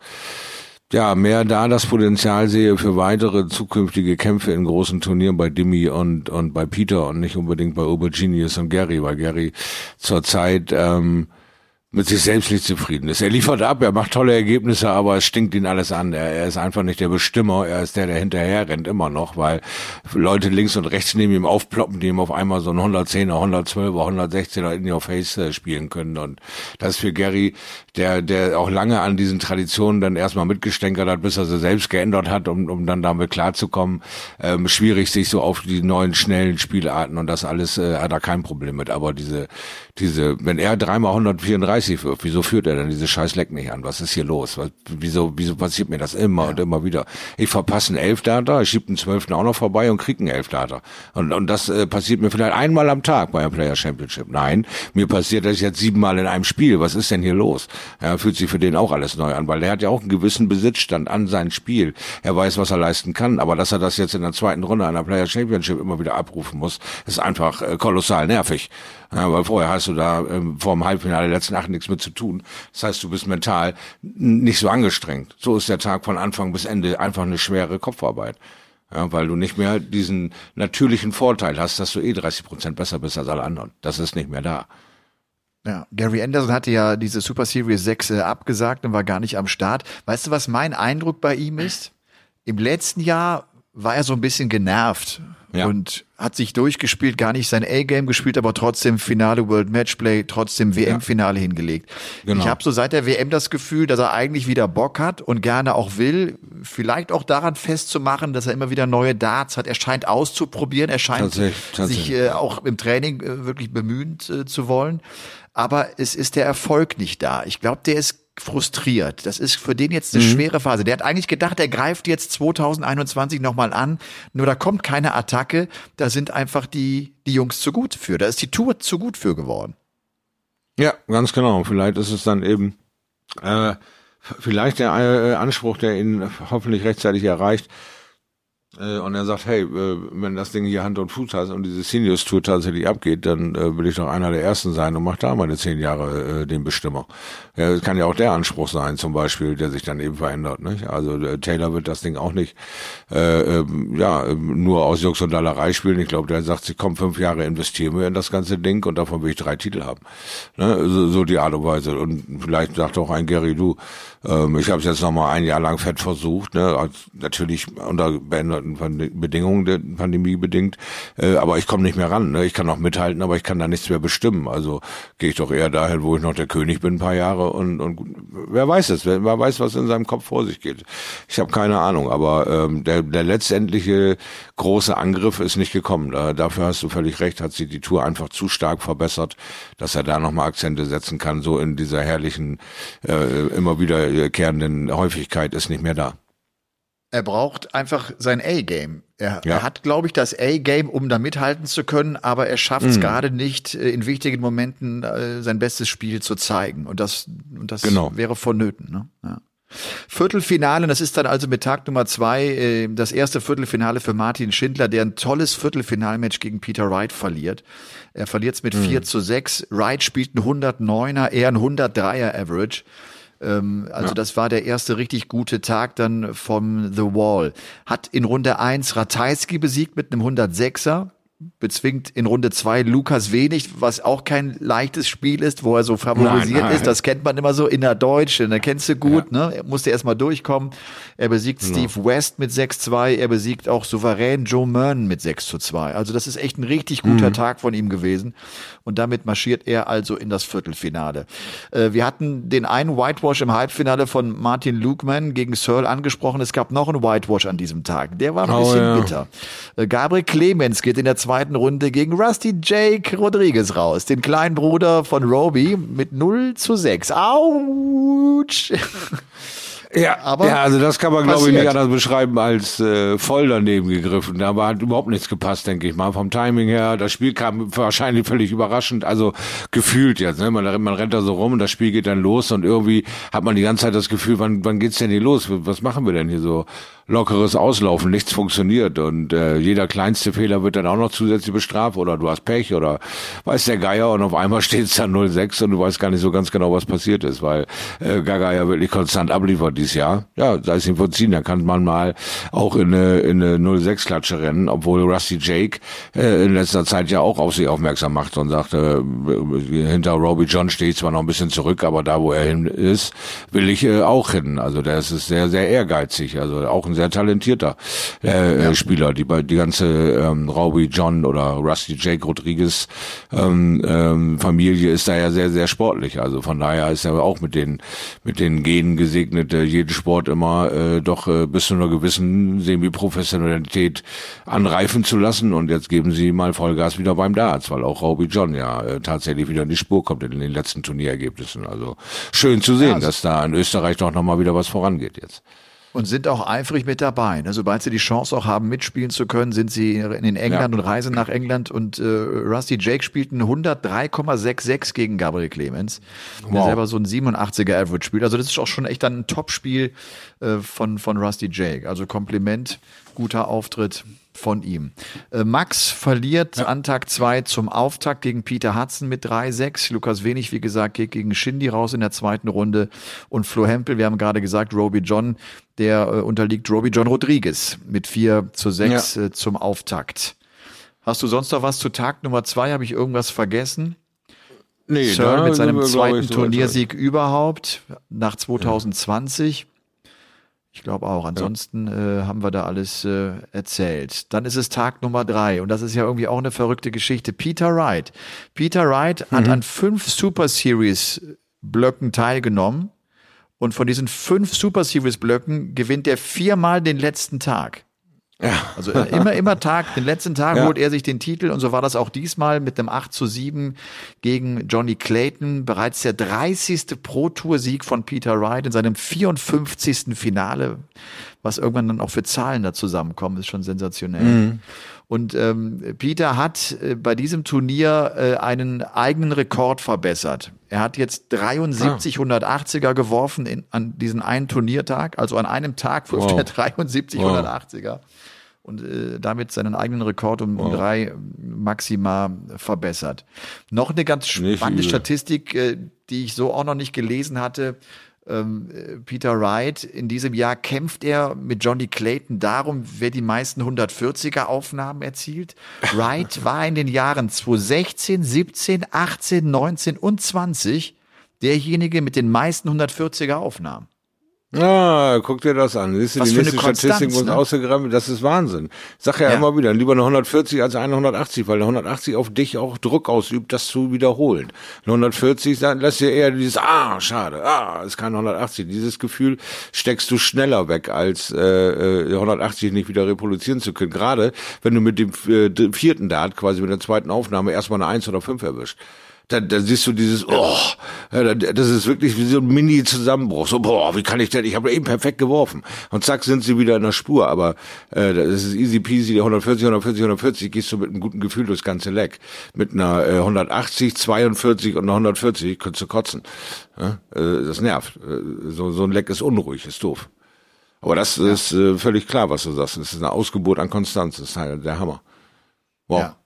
ja, mehr da das Potenzial sehe für weitere zukünftige Kämpfe in großen Turnieren bei Dimi und, und bei Peter und nicht unbedingt bei Over Genius und Gary, weil Gary zurzeit ähm, mit sich selbst nicht zufrieden ist. Er liefert ab, er macht tolle Ergebnisse, aber es stinkt ihn alles an. Er, er ist einfach nicht der Bestimmer, er ist der, der hinterher rennt immer noch, weil Leute links und rechts neben ihm aufploppen, die ihm auf einmal so ein 110er, 112er, 116er in your face äh, spielen können. Und das ist für Gary, der, der auch lange an diesen Traditionen dann erstmal mitgestänkert hat, bis er sie selbst geändert hat, um, um dann damit klarzukommen, ähm, schwierig sich so auf die neuen schnellen Spielarten und das alles äh, hat er kein Problem mit. Aber diese, diese, wenn er dreimal 134 wirft, wieso führt er dann diese scheiß Leck nicht an? Was ist hier los? Was, wieso, wieso passiert mir das immer ja. und immer wieder? Ich verpasse einen Elfdata, ich schiebe einen Zwölften auch noch vorbei und krieg einen Elfdata. Und, und das äh, passiert mir vielleicht einmal am Tag bei einem Player Championship. Nein, mir passiert das jetzt siebenmal in einem Spiel. Was ist denn hier los? Ja, fühlt sich für den auch alles neu an, weil der hat ja auch einen gewissen Besitzstand an sein Spiel. Er weiß, was er leisten kann, aber dass er das jetzt in der zweiten Runde einer Player Championship immer wieder abrufen muss, ist einfach äh, kolossal nervig. Ja, weil vorher hast du da ähm, vor dem Halbfinale letzten Nacht nichts mit zu tun. Das heißt, du bist mental nicht so angestrengt. So ist der Tag von Anfang bis Ende einfach eine schwere Kopfarbeit. Ja, weil du nicht mehr diesen natürlichen Vorteil hast, dass du eh 30 Prozent besser bist als alle anderen. Das ist nicht mehr da. Ja, Gary Anderson hatte ja diese Super Series 6 äh, abgesagt und war gar nicht am Start. Weißt du, was mein Eindruck bei ihm ist? Im letzten Jahr war er so ein bisschen genervt ja. und hat sich durchgespielt, gar nicht sein A-Game gespielt, aber trotzdem Finale World Matchplay, trotzdem WM-Finale ja. hingelegt. Genau. Ich habe so seit der WM das Gefühl, dass er eigentlich wieder Bock hat und gerne auch will, vielleicht auch daran festzumachen, dass er immer wieder neue Darts hat. Er scheint auszuprobieren, er scheint tatsächlich, tatsächlich. sich äh, auch im Training äh, wirklich bemühen äh, zu wollen. Aber es ist der Erfolg nicht da. Ich glaube, der ist frustriert. Das ist für den jetzt eine mhm. schwere Phase. Der hat eigentlich gedacht, er greift jetzt 2021 nochmal an, nur da kommt keine Attacke, da sind einfach die, die Jungs zu gut für. Da ist die Tour zu gut für geworden. Ja, ganz genau. Vielleicht ist es dann eben äh, vielleicht der äh, Anspruch, der ihn hoffentlich rechtzeitig erreicht, und er sagt, hey, äh, wenn das Ding hier Hand und Fuß hat und diese Seniors Tour tatsächlich abgeht, dann äh, will ich doch einer der Ersten sein und mach da meine zehn Jahre den Bestimmer. Ja, das kann ja auch der Anspruch sein, zum Beispiel, der sich dann eben verändert. Nicht? Also Taylor wird das Ding auch nicht äh, ja nur aus Jux und Dallerei spielen. Ich glaube, der sagt sich, komm, fünf Jahre investieren wir in das ganze Ding und davon will ich drei Titel haben. Ne? So, so die Art und Weise. Und vielleicht sagt auch ein Gary, du, ähm, ich habe es jetzt nochmal ein Jahr lang fett versucht, ne? natürlich unter beänderten Bedingungen der Pandemie bedingt, äh, aber ich komme nicht mehr ran. Ne? Ich kann noch mithalten, aber ich kann da nichts mehr bestimmen. Also gehe ich doch eher dahin, wo ich noch der König bin, ein paar Jahre und, und wer weiß es, wer, wer weiß, was in seinem Kopf vor sich geht. Ich habe keine Ahnung, aber ähm, der, der letztendliche große Angriff ist nicht gekommen. Da, dafür hast du völlig recht, hat sie die Tour einfach zu stark verbessert, dass er da nochmal Akzente setzen kann, so in dieser herrlichen, äh, immer wieder wiederkehrenden Häufigkeit ist nicht mehr da. Er braucht einfach sein A-Game. Er, ja. er, hat, glaube ich, das A-Game, um da mithalten zu können, aber er schafft es mhm. gerade nicht, äh, in wichtigen Momenten äh, sein bestes Spiel zu zeigen. Und das, und das genau. wäre vonnöten. Ne? Ja. Viertelfinale, das ist dann also mit Tag Nummer zwei äh, das erste Viertelfinale für Martin Schindler, der ein tolles Viertelfinalmatch gegen Peter Wright verliert. Er verliert es mit mhm. 4 zu 6. Wright spielt ein 109er, er ein 103er Average. Ähm, also ja. das war der erste richtig gute Tag dann vom The Wall. Hat in Runde 1 Ratajski besiegt mit einem 106er bezwingt in Runde zwei Lukas Wenig, was auch kein leichtes Spiel ist, wo er so favorisiert nein, nein. ist. Das kennt man immer so in der Deutschen, da kennst du gut, ja. ne? Er musste erstmal durchkommen. Er besiegt ja. Steve West mit 6-2, er besiegt auch souverän Joe Murn mit 6 2. Also das ist echt ein richtig guter mhm. Tag von ihm gewesen. Und damit marschiert er also in das Viertelfinale. Äh, wir hatten den einen Whitewash im Halbfinale von Martin Lukeman gegen Searle angesprochen. Es gab noch einen Whitewash an diesem Tag. Der war ein oh, bisschen ja. bitter. Äh, Gabriel Clemens geht in der zweiten Runde gegen Rusty Jake Rodriguez raus, den kleinen Bruder von Roby mit 0 zu 6. Autsch! Ja, aber ja, also das kann man glaube ich nicht anders beschreiben als äh, voll daneben gegriffen. Da war hat überhaupt nichts gepasst, denke ich mal, vom Timing her. Das Spiel kam wahrscheinlich völlig überraschend, also gefühlt jetzt. Ne? Man, man rennt da so rum und das Spiel geht dann los und irgendwie hat man die ganze Zeit das Gefühl, wann, wann geht's denn hier los? Was machen wir denn hier so? Lockeres Auslaufen, nichts funktioniert. Und äh, jeder kleinste Fehler wird dann auch noch zusätzlich bestraft. Oder du hast Pech oder weiß der Geier. Und auf einmal steht es dann 0-6 und du weißt gar nicht so ganz genau, was passiert ist, weil äh, Gaga ja wirklich konstant abliefert dieses Jahr. Ja, da ist ihm verziehen, da kann man mal auch in eine, in eine 0-6-Klatsche rennen, obwohl Rusty Jake äh, in letzter Zeit ja auch auf sich aufmerksam macht und sagt, äh, hinter Robbie John stehe ich zwar noch ein bisschen zurück, aber da, wo er hin ist, will ich äh, auch hin. Also der ist sehr, sehr ehrgeizig, also auch ein sehr talentierter äh, ja. Spieler. Die, die ganze ähm, Robbie John oder Rusty Jake Rodriguez ähm, ähm, Familie ist da ja sehr, sehr sportlich. Also von daher ist er auch mit den mit den Genen gesegnet, äh, jeden Sport immer äh, doch äh, bis zu einer gewissen Semi-Professionalität anreifen zu lassen. Und jetzt geben sie mal Vollgas wieder beim Darts, weil auch Robbie John ja äh, tatsächlich wieder in die Spur kommt in den letzten Turnierergebnissen. Also schön zu sehen, ja, dass da in Österreich doch nochmal wieder was vorangeht jetzt. Und sind auch eifrig mit dabei. Ne? Sobald sie die Chance auch haben, mitspielen zu können, sind sie in England ja. und reisen nach England. Und äh, Rusty Jake spielt ein 103,66 gegen Gabriel Clemens, wow. der selber so ein 87er Average spielt. Also das ist auch schon echt dann ein Topspiel äh, von, von Rusty Jake. Also Kompliment, guter Auftritt von ihm. Äh, Max verliert ja. an Tag 2 zum Auftakt gegen Peter Hudson mit 3-6. Lukas Wenig, wie gesagt, geht gegen Shindy raus in der zweiten Runde. Und Flo Hempel, wir haben gerade gesagt, Roby John, der äh, unterliegt Roby John Rodriguez mit 4 zu 6 ja. äh, zum Auftakt. Hast du sonst noch was zu Tag Nummer 2? Habe ich irgendwas vergessen? Nee, Sir mit seinem zweiten Turniersieg überhaupt nach 2020. Ja. Ich glaube auch. Ansonsten ja. äh, haben wir da alles äh, erzählt. Dann ist es Tag Nummer drei und das ist ja irgendwie auch eine verrückte Geschichte. Peter Wright. Peter Wright mhm. hat an fünf Super Series Blöcken teilgenommen und von diesen fünf Super Series Blöcken gewinnt er viermal den letzten Tag. Ja. Also äh, immer, immer Tag, den letzten Tag ja. holt er sich den Titel und so war das auch diesmal mit dem 8 zu 7 gegen Johnny Clayton. Bereits der 30. Pro-Tour-Sieg von Peter Wright in seinem 54. Finale, was irgendwann dann auch für Zahlen da zusammenkommen, ist schon sensationell. Mhm. Und ähm, Peter hat äh, bei diesem Turnier äh, einen eigenen Rekord verbessert. Er hat jetzt 73 ah. 180er geworfen in, an diesen einen Turniertag. Also an einem Tag wirft wow. er 73 wow. 180er und äh, damit seinen eigenen Rekord um, um drei Maxima verbessert. Noch eine ganz spannende Statistik, äh, die ich so auch noch nicht gelesen hatte ähm, Peter Wright. In diesem Jahr kämpft er mit Johnny Clayton darum, wer die meisten 140er Aufnahmen erzielt. Wright war in den Jahren 2016, 17, 18, 19 und 20 derjenige mit den meisten 140er Aufnahmen. Ah, guck dir das an. Siehst du, Was die nächste Statistik muss ne? ausgegraben Das ist Wahnsinn. Sag ja, ja, immer wieder, lieber eine 140 als eine 180, weil eine 180 auf dich auch Druck ausübt, das zu wiederholen. Eine 140, dann lässt dir eher dieses, ah, schade, ah, ist keine 180. Dieses Gefühl steckst du schneller weg, als äh, 180 äh, nicht wieder reproduzieren zu können. Gerade wenn du mit dem äh, vierten Dart, quasi mit der zweiten Aufnahme, erstmal eine 1 oder 5 erwischt da, da siehst du dieses, oh, das ist wirklich wie so ein Mini-Zusammenbruch. So, boah, wie kann ich denn? Ich habe eben perfekt geworfen. Und zack, sind sie wieder in der Spur. Aber äh, das ist easy peasy, 140, 140, 140, gehst du mit einem guten Gefühl durchs ganze Leck. Mit einer äh, 180, 42 und einer 140 könntest du kotzen. Ja? Äh, das nervt. Äh, so, so ein Leck ist unruhig, ist doof. Aber das ja. ist äh, völlig klar, was du sagst. Das ist eine Ausgeburt an Konstanz. Das ist halt der Hammer. Wow. Ja.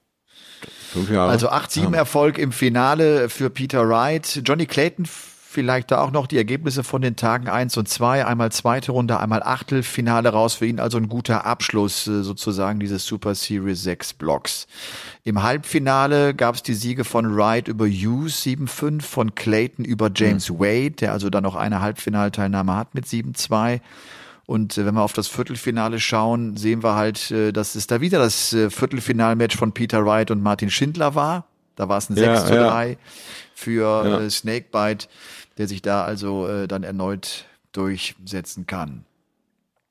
Fünf Jahre. Also 8-7 Erfolg im Finale für Peter Wright. Johnny Clayton vielleicht da auch noch die Ergebnisse von den Tagen 1 und 2. Einmal zweite Runde, einmal Achtelfinale raus für ihn. Also ein guter Abschluss äh, sozusagen dieses Super Series 6 Blocks. Im Halbfinale gab es die Siege von Wright über Hughes 7-5, von Clayton über James mhm. Wade, der also dann noch eine Halbfinalteilnahme hat mit 7-2. Und äh, wenn wir auf das Viertelfinale schauen, sehen wir halt, äh, dass es da wieder das äh, Viertelfinalmatch von Peter Wright und Martin Schindler war. Da war es ein ja, 6 zu 3 ja. für ja. Snakebite, der sich da also dann erneut durchsetzen kann.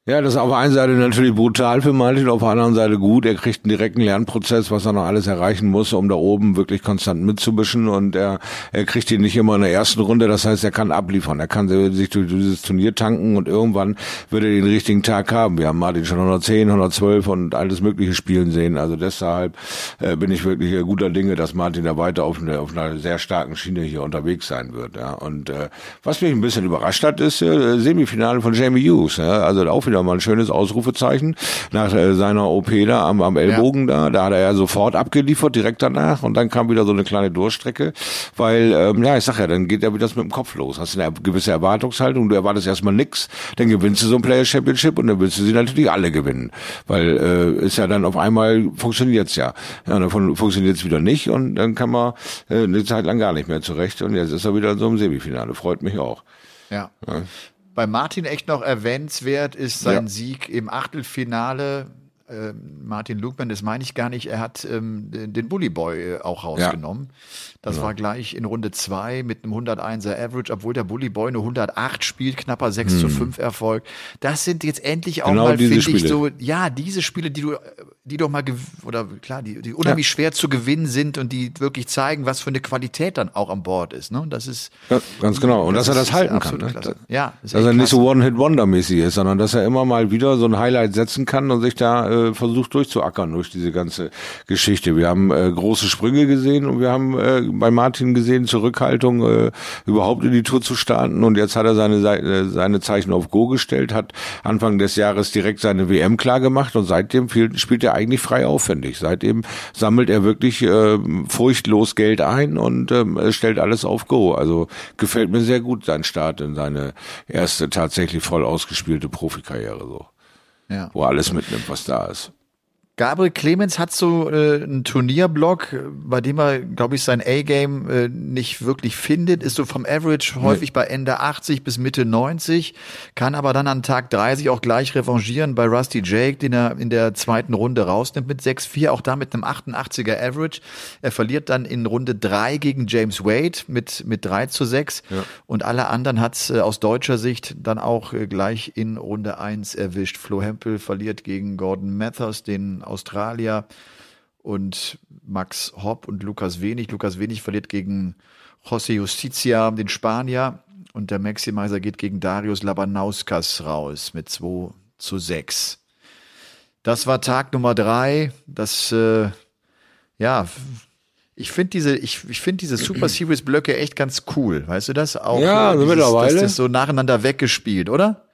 Ja, das ist auf der einen Seite natürlich brutal für Martin, auf der anderen Seite gut. Er kriegt einen direkten Lernprozess, was er noch alles erreichen muss, um da oben wirklich konstant mitzubischen. Und er, er kriegt ihn nicht immer in der ersten Runde. Das heißt, er kann abliefern. Er kann sich durch dieses Turnier tanken und irgendwann wird er den richtigen Tag haben. Wir haben Martin schon 110, 112 und alles mögliche spielen sehen. Also deshalb äh, bin ich wirklich äh, guter Dinge, dass Martin da weiter auf, eine, auf einer sehr starken Schiene hier unterwegs sein wird. Ja. Und äh, was mich ein bisschen überrascht hat, ist äh, Semifinale von Jamie Hughes. Ja. Also auch wieder mal ein schönes Ausrufezeichen nach äh, seiner OP da am, am Ellbogen ja. da. Da hat er ja sofort abgeliefert, direkt danach. Und dann kam wieder so eine kleine Durchstrecke, weil, ähm, ja, ich sag ja, dann geht ja wieder das mit dem Kopf los. Hast eine gewisse Erwartungshaltung, du erwartest erstmal nix, dann gewinnst du so ein Player Championship und dann willst du sie natürlich alle gewinnen. Weil äh, ist ja dann auf einmal funktioniert's ja. Ja, davon funktioniert's wieder nicht und dann kann man äh, eine Zeit lang gar nicht mehr zurecht. Und jetzt ist er wieder in so einem Semifinale. Freut mich auch. Ja. ja. Bei Martin echt noch erwähnenswert ist sein ja. Sieg im Achtelfinale äh, Martin Lugman, das meine ich gar nicht, er hat ähm, den Bully Boy äh, auch rausgenommen. Ja. Das ja. war gleich in Runde zwei mit einem 101er Average, obwohl der Bully Boy eine 108 spielt, knapper 6 hm. zu 5 Erfolg. Das sind jetzt endlich auch genau mal, finde ich, so, ja, diese Spiele, die du, die doch mal, oder klar, die, die unheimlich ja. schwer zu gewinnen sind und die wirklich zeigen, was für eine Qualität dann auch an Bord ist. Ne? Das ist ja, ganz genau. Und das dass er das halten kann. Ne? Ja, dass er nicht so One-Hit-Wonder-mäßig ist, sondern dass er immer mal wieder so ein Highlight setzen kann und sich da äh, versucht durchzuackern durch diese ganze Geschichte. Wir haben äh, große Sprünge gesehen und wir haben äh, bei Martin gesehen, Zurückhaltung, äh, überhaupt in die Tour zu starten. Und jetzt hat er seine, äh, seine Zeichen auf Go gestellt, hat Anfang des Jahres direkt seine WM klar gemacht und seitdem spielt er eigentlich frei aufwendig. Seitdem sammelt er wirklich äh, furchtlos Geld ein und äh, stellt alles auf Go. Also gefällt mir sehr gut sein Start in seine erste tatsächlich voll ausgespielte Profikarriere so ja. wo alles mitnimmt, was da ist. Gabriel Clemens hat so äh, einen Turnierblock, bei dem er, glaube ich, sein A-Game äh, nicht wirklich findet, ist so vom Average häufig nee. bei Ende 80 bis Mitte 90, kann aber dann an Tag 30 auch gleich revanchieren bei Rusty Jake, den er in der zweiten Runde rausnimmt mit 6-4, auch da mit einem 88er Average. Er verliert dann in Runde 3 gegen James Wade mit, mit 3 zu 6 ja. und alle anderen hat's äh, aus deutscher Sicht dann auch äh, gleich in Runde 1 erwischt. Flo Hempel verliert gegen Gordon Mathers, den Australier und Max Hopp und Lukas Wenig. Lukas Wenig verliert gegen José Justicia, den Spanier. Und der Maximizer geht gegen Darius Labanauskas raus mit 2 zu 6. Das war Tag Nummer drei. Das, äh, ja, ich finde diese, ich, ich finde diese Super Series Blöcke echt ganz cool. Weißt du das? Auch ja, dieses, mittlerweile. Das ist so nacheinander weggespielt, oder?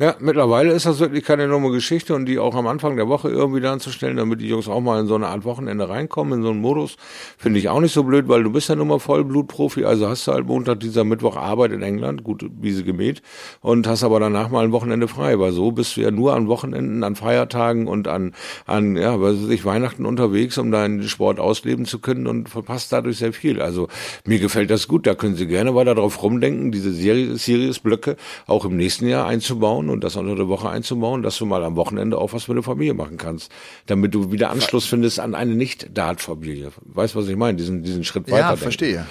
Ja, mittlerweile ist das wirklich keine enorme Geschichte und die auch am Anfang der Woche irgendwie dann zu stellen, damit die Jungs auch mal in so eine Art Wochenende reinkommen, in so einen Modus, finde ich auch nicht so blöd, weil du bist ja nun mal Vollblutprofi, also hast du halt Montag, dieser Mittwoch Arbeit in England, gut, wie sie gemäht, und hast aber danach mal ein Wochenende frei, weil so bist du ja nur an Wochenenden, an Feiertagen und an, an, ja, weiß ich, Weihnachten unterwegs, um deinen Sport ausleben zu können und verpasst dadurch sehr viel. Also mir gefällt das gut, da können sie gerne weiter drauf rumdenken, diese Series-Blöcke auch im nächsten Jahr einzubauen einzubauen und das unter der Woche einzubauen, dass du mal am Wochenende auch was für eine Familie machen kannst, damit du wieder Anschluss findest an eine Nicht-Dart-Familie. Weißt du, was ich meine? Diesen, diesen Schritt weiter. Ja, verstehe.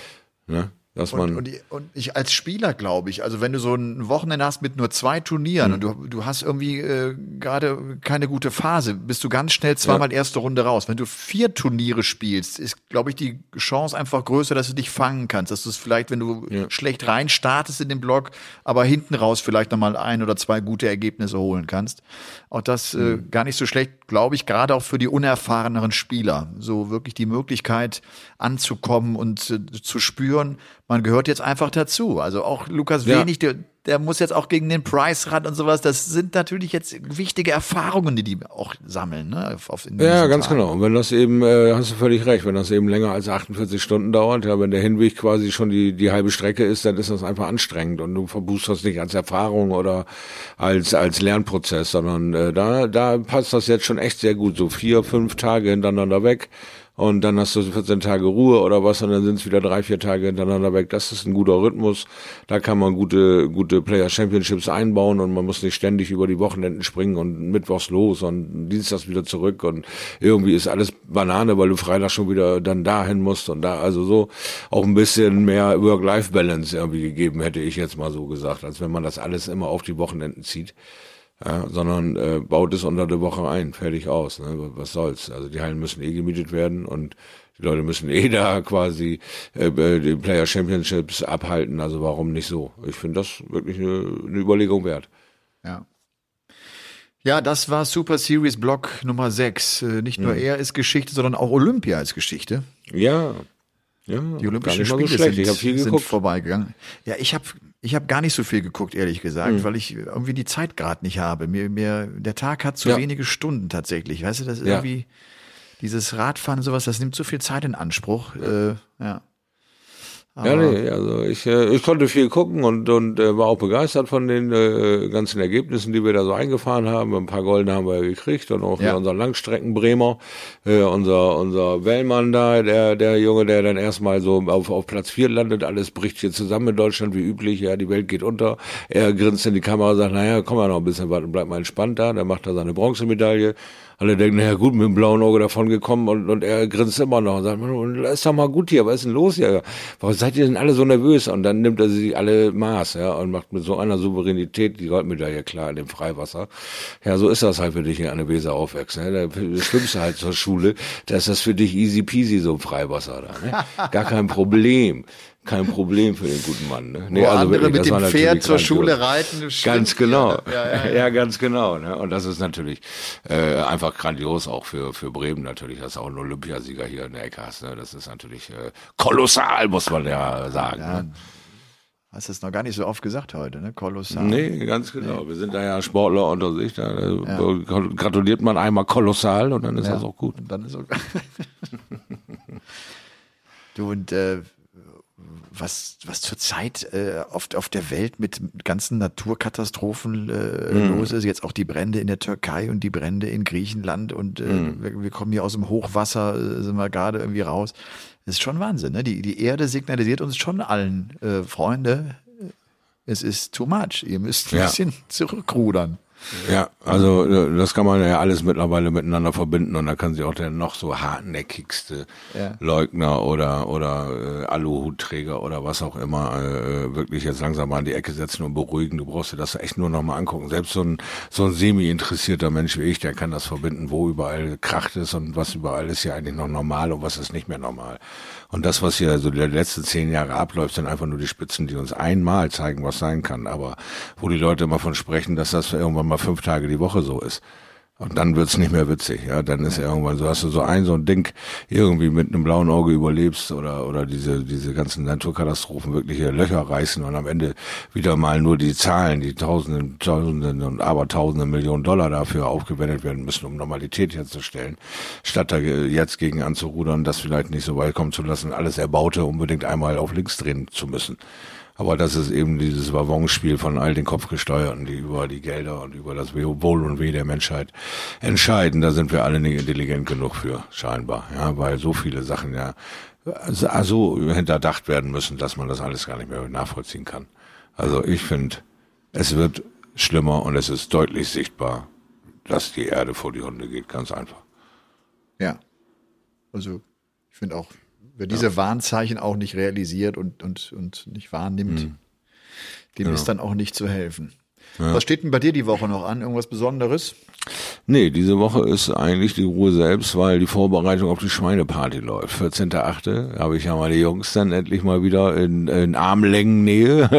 Ne? Dass und, man und, und, ich als Spieler glaube ich, also wenn du so ein Wochenende hast mit nur zwei Turnieren mhm. und du, du hast irgendwie äh, gerade keine gute Phase, bist du ganz schnell zweimal ja. erste Runde raus. Wenn du vier Turniere spielst, ist, glaube ich, die Chance einfach größer, dass du dich fangen kannst. Dass du es vielleicht, wenn du ja. schlecht rein startest in den Block, aber hinten raus vielleicht nochmal ein oder zwei gute Ergebnisse holen kannst. Auch das mhm. äh, gar nicht so schlecht, glaube ich, gerade auch für die unerfahreneren Spieler. So wirklich die Möglichkeit anzukommen und äh, zu spüren, man gehört jetzt einfach dazu. Also auch Lukas ja. Wenig, der, der muss jetzt auch gegen den Price ran und sowas. Das sind natürlich jetzt wichtige Erfahrungen, die die auch sammeln. Ne? Auf, ja, ganz Tagen. genau. Und wenn das eben, äh, hast du völlig recht, wenn das eben länger als 48 Stunden dauert, ja, wenn der Hinweg quasi schon die, die halbe Strecke ist, dann ist das einfach anstrengend und du verbuchst das nicht als Erfahrung oder als, als Lernprozess, sondern äh, da, da passt das jetzt schon echt sehr gut. So vier, fünf Tage hintereinander weg und dann hast du 14 Tage Ruhe oder was und dann sind es wieder drei, vier Tage hintereinander weg. Das ist ein guter Rhythmus. Da kann man gute, gute Player Championships einbauen und man muss nicht ständig über die Wochenenden springen und mittwochs los und dienstags wieder zurück und irgendwie ist alles Banane, weil du Freitag schon wieder dann dahin musst und da, also so auch ein bisschen mehr Work-Life-Balance irgendwie gegeben, hätte ich jetzt mal so gesagt, als wenn man das alles immer auf die Wochenenden zieht ja, sondern äh, baut es unter der Woche ein, fertig aus. Ne? Was soll's? Also die Hallen müssen eh gemietet werden und die Leute müssen eh da quasi äh, die Player Championships abhalten. Also warum nicht so? Ich finde das wirklich eine, eine Überlegung wert. Ja. Ja, das war Super Series Block Nummer 6. Äh, nicht nur mhm. er ist Geschichte, sondern auch Olympia ist Geschichte. Ja. Ja, die Olympischen Spiele so sind, sind vorbeigegangen. Ja, ich habe Ich habe gar nicht so viel geguckt, ehrlich gesagt, Mhm. weil ich irgendwie die Zeit gerade nicht habe. Mir, mir, der Tag hat zu Ja. wenige Stunden tatsächlich. Weißt du, das ist Ja. irgendwie dieses Radfahren und sowas, das nimmt so viel Zeit in Anspruch. Äh, ja. Ja, nee, also ich, äh, ich konnte viel gucken und, und äh, war auch begeistert von den äh, ganzen Ergebnissen, die wir da so eingefahren haben. Ein paar Golden haben wir gekriegt und auch Ja. ja. unser Langstreckenbremer, äh, unser unser Wellmann da, der der Junge, der dann erstmal so auf, auf Platz vier landet, alles bricht hier zusammen in Deutschland wie üblich, ja, die Welt geht unter. Er grinst in die Kamera und sagt, naja, komm mal noch ein bisschen warten, bleib mal entspannt da. Dann macht er seine Bronzemedaille. Alle denken, naja gut, mit dem blauen Auge davon gekommen und, und er grinst immer noch und sagt, "Man, ist doch mal gut hier, was ist denn los hier? Warum seid ihr denn alle so nervös? Und dann nimmt er sie alle Maß, ja, und macht mit so einer Souveränität die Goldmedaille klar in dem Freiwasser. Ja, so ist das halt für dich, an der Weser aufwächst, ne? Da schwimmst du halt zur Schule, da ist das für dich easy peasy, so ein Freiwasser da, ne? Gar kein Problem. Kein Problem für den guten Mann. Ne? Wo andere wirklich, mit das dem Pferd zur. Schule reiten. Ganz genau. Ja, Ja, ja, ja. ganz genau. Ne? Und das ist natürlich äh, einfach grandios auch für, für Bremen natürlich, dass du auch einen Olympiasieger hier in der Ecke hast. Ne? Das ist natürlich äh, kolossal, muss man ja sagen. Ja, Ne? Hast es noch gar nicht so oft gesagt heute, ne? Kolossal. Nee, ganz genau. Wir sind da ja Sportler unter sich. Da äh, gratuliert man einmal kolossal und dann ist Ja. das auch gut. Und dann ist okay. du und äh, was, was zurzeit äh, oft auf der Welt mit ganzen Naturkatastrophen äh, Mhm. los ist, jetzt auch die Brände in der Türkei und die Brände in Griechenland und äh, Mhm. wir, wir kommen hier aus dem Hochwasser, äh, sind wir gerade irgendwie raus. Das ist schon Wahnsinn, ne? Die, die Erde signalisiert uns schon allen, äh, Freunde, es ist too much. Ihr müsst ein Ja. bisschen zurückrudern. Ja, also äh, das kann man ja alles mittlerweile miteinander verbinden und da kann sich auch der noch so hartnäckigste Ja. Leugner oder oder äh, Aluhutträger oder was auch immer äh, wirklich jetzt langsam mal an die Ecke setzen und beruhigen. Du brauchst dir das echt nur noch mal angucken. Selbst so ein so ein semi-interessierter Mensch wie ich, der kann das verbinden, wo überall kracht ist und was überall ist ja eigentlich noch normal und was ist nicht mehr normal. Und das, was hier so die letzten zehn Jahre abläuft, sind einfach nur die Spitzen, die uns einmal zeigen, was sein kann. Aber wo die Leute immer von sprechen, dass das irgendwann mal fünf Tage die Woche so ist. Und dann wird's nicht mehr witzig, ja. Dann ist irgendwann so, hast du so ein, so ein Ding irgendwie mit einem blauen Auge überlebst oder, oder diese, diese ganzen Naturkatastrophen wirklich hier Löcher reißen und am Ende wieder mal nur die Zahlen, die Tausenden, Tausenden und Abertausende Millionen Dollar dafür aufgewendet werden müssen, um Normalität herzustellen, statt da jetzt gegen anzurudern, das vielleicht nicht so weit kommen zu lassen, alles Erbaute unbedingt einmal auf links drehen zu müssen. Aber das ist eben dieses Wavonspiel von all den Kopfgesteuerten, die über die Gelder und über das Wohl und Weh der Menschheit entscheiden. Da sind wir alle nicht intelligent genug für, scheinbar. Ja, weil so viele Sachen ja so so hinterdacht werden müssen, dass man das alles gar nicht mehr nachvollziehen kann. Also ich finde, es wird schlimmer und es ist deutlich sichtbar, dass die Erde vor die Hunde geht, ganz einfach. Ja. Also, ich finde auch, wer diese Warnzeichen auch nicht realisiert und, und, und nicht wahrnimmt, dem ist dann auch nicht zu helfen. Was steht denn bei dir die Woche noch an? Irgendwas Besonderes? Nee, diese Woche ist eigentlich die Ruhe selbst, weil die Vorbereitung auf die Schweineparty läuft. 14.8. habe ich ja mal die Jungs dann endlich mal wieder in, in Armlängennähe.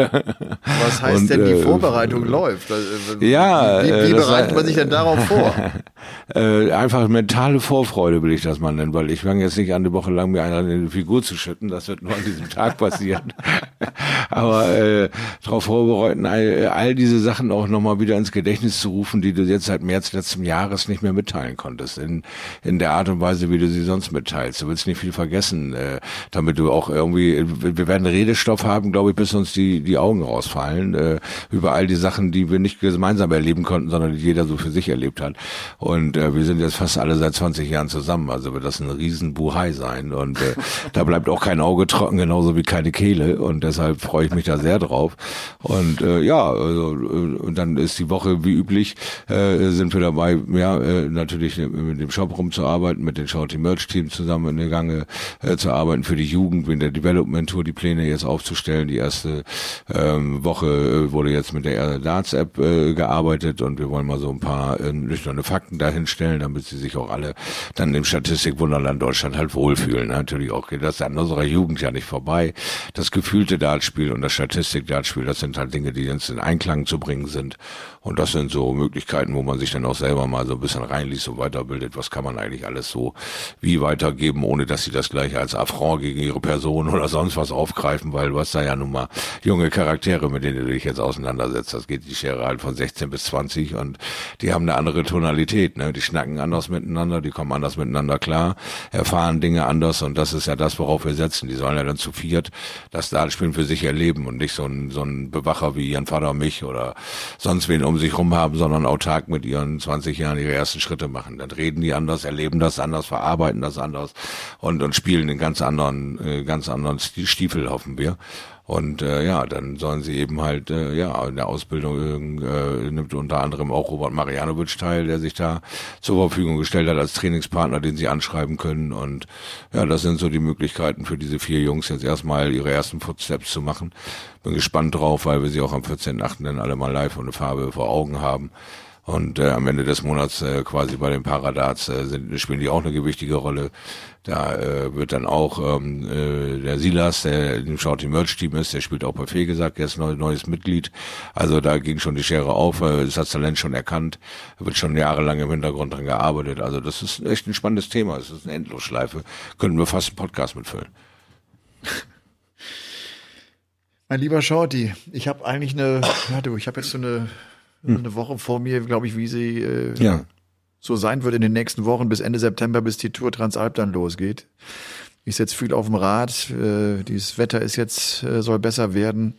Was heißt Und, denn, die äh, Vorbereitung läuft? Also, ja, Wie, äh, wie das bereitet man sich denn darauf vor? äh, einfach mentale Vorfreude will ich das mal nennen, weil ich fange jetzt nicht an, eine Woche lang mir eine in die Figur zu schütten. Das wird nur an diesem Tag passieren. Aber äh, darauf vorbereiten, all, all diese Sachen auch nochmal wieder ins Gedächtnis zu rufen, die du jetzt seit März letzten Jahres nicht mehr mitteilen konntest. In, in der Art und Weise, wie du sie sonst mitteilst. Du willst nicht viel vergessen, äh, damit du auch irgendwie, wir werden Redestoff haben, glaube ich, bis uns die, die Augen rausfallen, äh, über all die Sachen, die wir nicht gemeinsam erleben konnten, sondern die jeder so für sich erlebt hat. Und äh, wir sind jetzt fast alle seit 20 Jahren zusammen, also wird das ein riesen Buhai sein. Und äh, da bleibt auch kein Auge trocken, genauso wie keine Kehle. Und deshalb freue ich mich da sehr drauf. Und äh, ja, also, äh, und dann ist die Woche wie üblich, äh, sind wir dabei, ja, äh, natürlich mit dem Shop rumzuarbeiten, mit den Shouty Merch Team zusammen in der Gange äh, zu arbeiten, für die Jugend, in der Development Tour die Pläne jetzt aufzustellen. Die erste ähm, Woche äh, wurde jetzt mit der Darts App äh, gearbeitet und wir wollen mal so ein paar äh, nüchterne Fakten dahinstellen, damit sie sich auch alle dann im Statistikwunderland Deutschland halt wohlfühlen. Natürlich auch geht das an unserer Jugend ja nicht vorbei. Das gefühlte Dartspiel und das Statistik-Dartspiel, das sind halt Dinge, die jetzt in Einklang zu bringen sind. Und das sind so Möglichkeiten, wo man sich dann auch selber mal so ein bisschen reinliest und weiterbildet. Was kann man eigentlich alles so wie weitergeben, ohne dass sie das gleich als Affront gegen ihre Person oder sonst was aufgreifen, weil du hast da ja nun mal junge Charaktere, mit denen du dich jetzt auseinandersetzt. Das geht die Schere halt von 16 bis 20 und die haben eine andere Tonalität, ne? Die schnacken anders miteinander, die kommen anders miteinander klar, erfahren Dinge anders und das ist ja das, worauf wir setzen. Die sollen ja dann zu viert das Dartspielen für sich erleben und nicht so ein, so ein Bewacher wie ihren Vater und mich oder sonst wen um sich rum haben, sondern autark mit ihren 20 Jahren ihre ersten Schritte machen. Dann reden die anders, erleben das anders, verarbeiten das anders und, und spielen einen ganz anderen, äh, ganz anderen Stiefel, hoffen wir. Und äh, ja, dann sollen sie eben halt, äh, ja, in der Ausbildung äh, nimmt unter anderem auch Robert Marianovic teil, der sich da zur Verfügung gestellt hat als Trainingspartner, den sie anschreiben können. Und ja, das sind so die Möglichkeiten für diese vier Jungs jetzt erstmal ihre ersten Footsteps zu machen. Bin gespannt drauf, weil wir sie auch am 14.8. dann alle mal live und eine Farbe vor Augen haben. Und äh, am Ende des Monats äh, quasi bei den Paradats äh, sind, spielen die auch eine gewichtige Rolle. Da äh, wird dann auch ähm, äh, der Silas, der im Shouty Merch Team ist, der spielt auch bei Fee gesagt, der ist neu, neues Mitglied. Also da ging schon die Schere auf, äh, ist das Talent schon erkannt, wird schon jahrelang im Hintergrund dran gearbeitet. Also das ist echt ein spannendes Thema. Es ist eine Endlosschleife. Können wir fast einen Podcast mitfüllen. Mein lieber Shorty, ich habe eigentlich eine, du, ich habe jetzt so eine hm. eine Woche vor mir, glaube ich, wie sie äh, ja. so sein wird in den nächsten Wochen bis Ende September, bis die Tour Transalp dann losgeht. Ich sitze viel auf dem Rad. Äh, dieses Wetter ist jetzt äh, soll besser werden.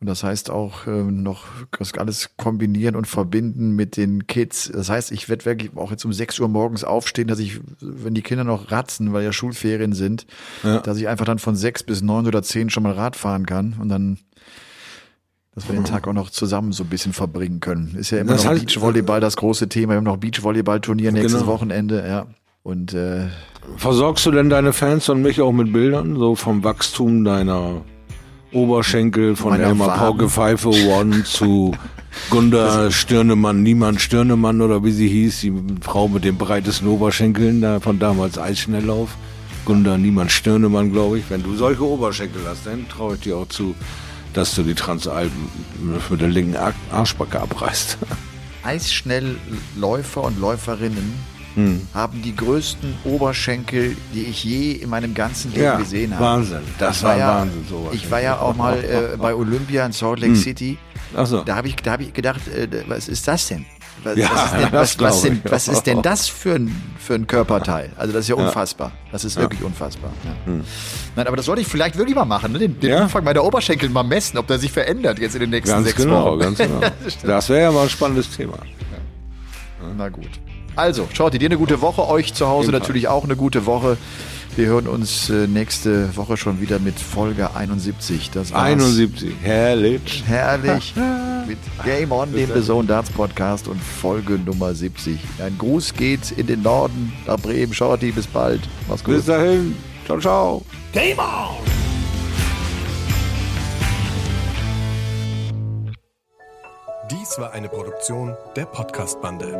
Und das heißt auch äh, noch das alles kombinieren und verbinden mit den Kids. Das heißt, ich werde wirklich auch jetzt um 6 Uhr morgens aufstehen, dass ich, wenn die Kinder noch ratzen, weil ja Schulferien sind, ja. dass ich einfach dann von 6 bis 9 oder 10 schon mal Rad fahren kann und dann dass wir den Tag auch noch zusammen so ein bisschen verbringen können. Ist ja immer das noch heißt, Beachvolleyball das große Thema. Wir haben noch Beachvolleyball-Turnier nächstes genau. Wochenende, ja. Und äh, versorgst du denn deine Fans und mich auch mit Bildern, so vom Wachstum deiner Oberschenkel von Elmar Pauke Pfeife One zu Gunda Stirnemann, Niemand Stirnemann oder wie sie hieß, die Frau mit den breitesten Oberschenkeln da von damals Eisschnelllauf. Gunda Niemand Stirnemann, glaube ich. Wenn du solche Oberschenkel hast, dann traue ich dir auch zu, dass du die Transalpen mit der linken Arschbacke abreißt. Eisschnellläufer und Läuferinnen hm. haben die größten Oberschenkel, die ich je in meinem ganzen Leben ja, gesehen habe. Wahnsinn, das, war, war ja, Wahnsinn. Sowas. Ich war ja auch mal äh, bei Olympia in Salt Lake hm. City. Ach so. Da habe ich, hab ich gedacht, äh, was ist das denn? Was, ja, was, ist, denn, was, was, denn, was ist denn das für ein, für ein Körperteil? Also das ist ja unfassbar. Das ist wirklich unfassbar. Ja. Hm. Nein, aber das sollte ich vielleicht wirklich mal machen, ne? den, den ja. Umfang meiner Oberschenkel mal messen, ob der sich verändert jetzt in den nächsten ganz sechs genau, Wochen. Ganz genau, Das wäre ja mal ein spannendes Thema. Na gut. Also, schaut dir eine gute Woche, euch zu Hause natürlich auch eine gute Woche. Wir hören uns äh, nächste Woche schon wieder mit Folge 71. Das war's. 71, herrlich. Herrlich. mit Game On, dem The Zone Darts Podcast und Folge Nummer 70. Ein Gruß geht in den Norden, nach Bremen. Shorty, bis bald. Mach's gut. Bis dahin. Ciao, ciao. Game On! Dies war eine Produktion der Podcast-Bande.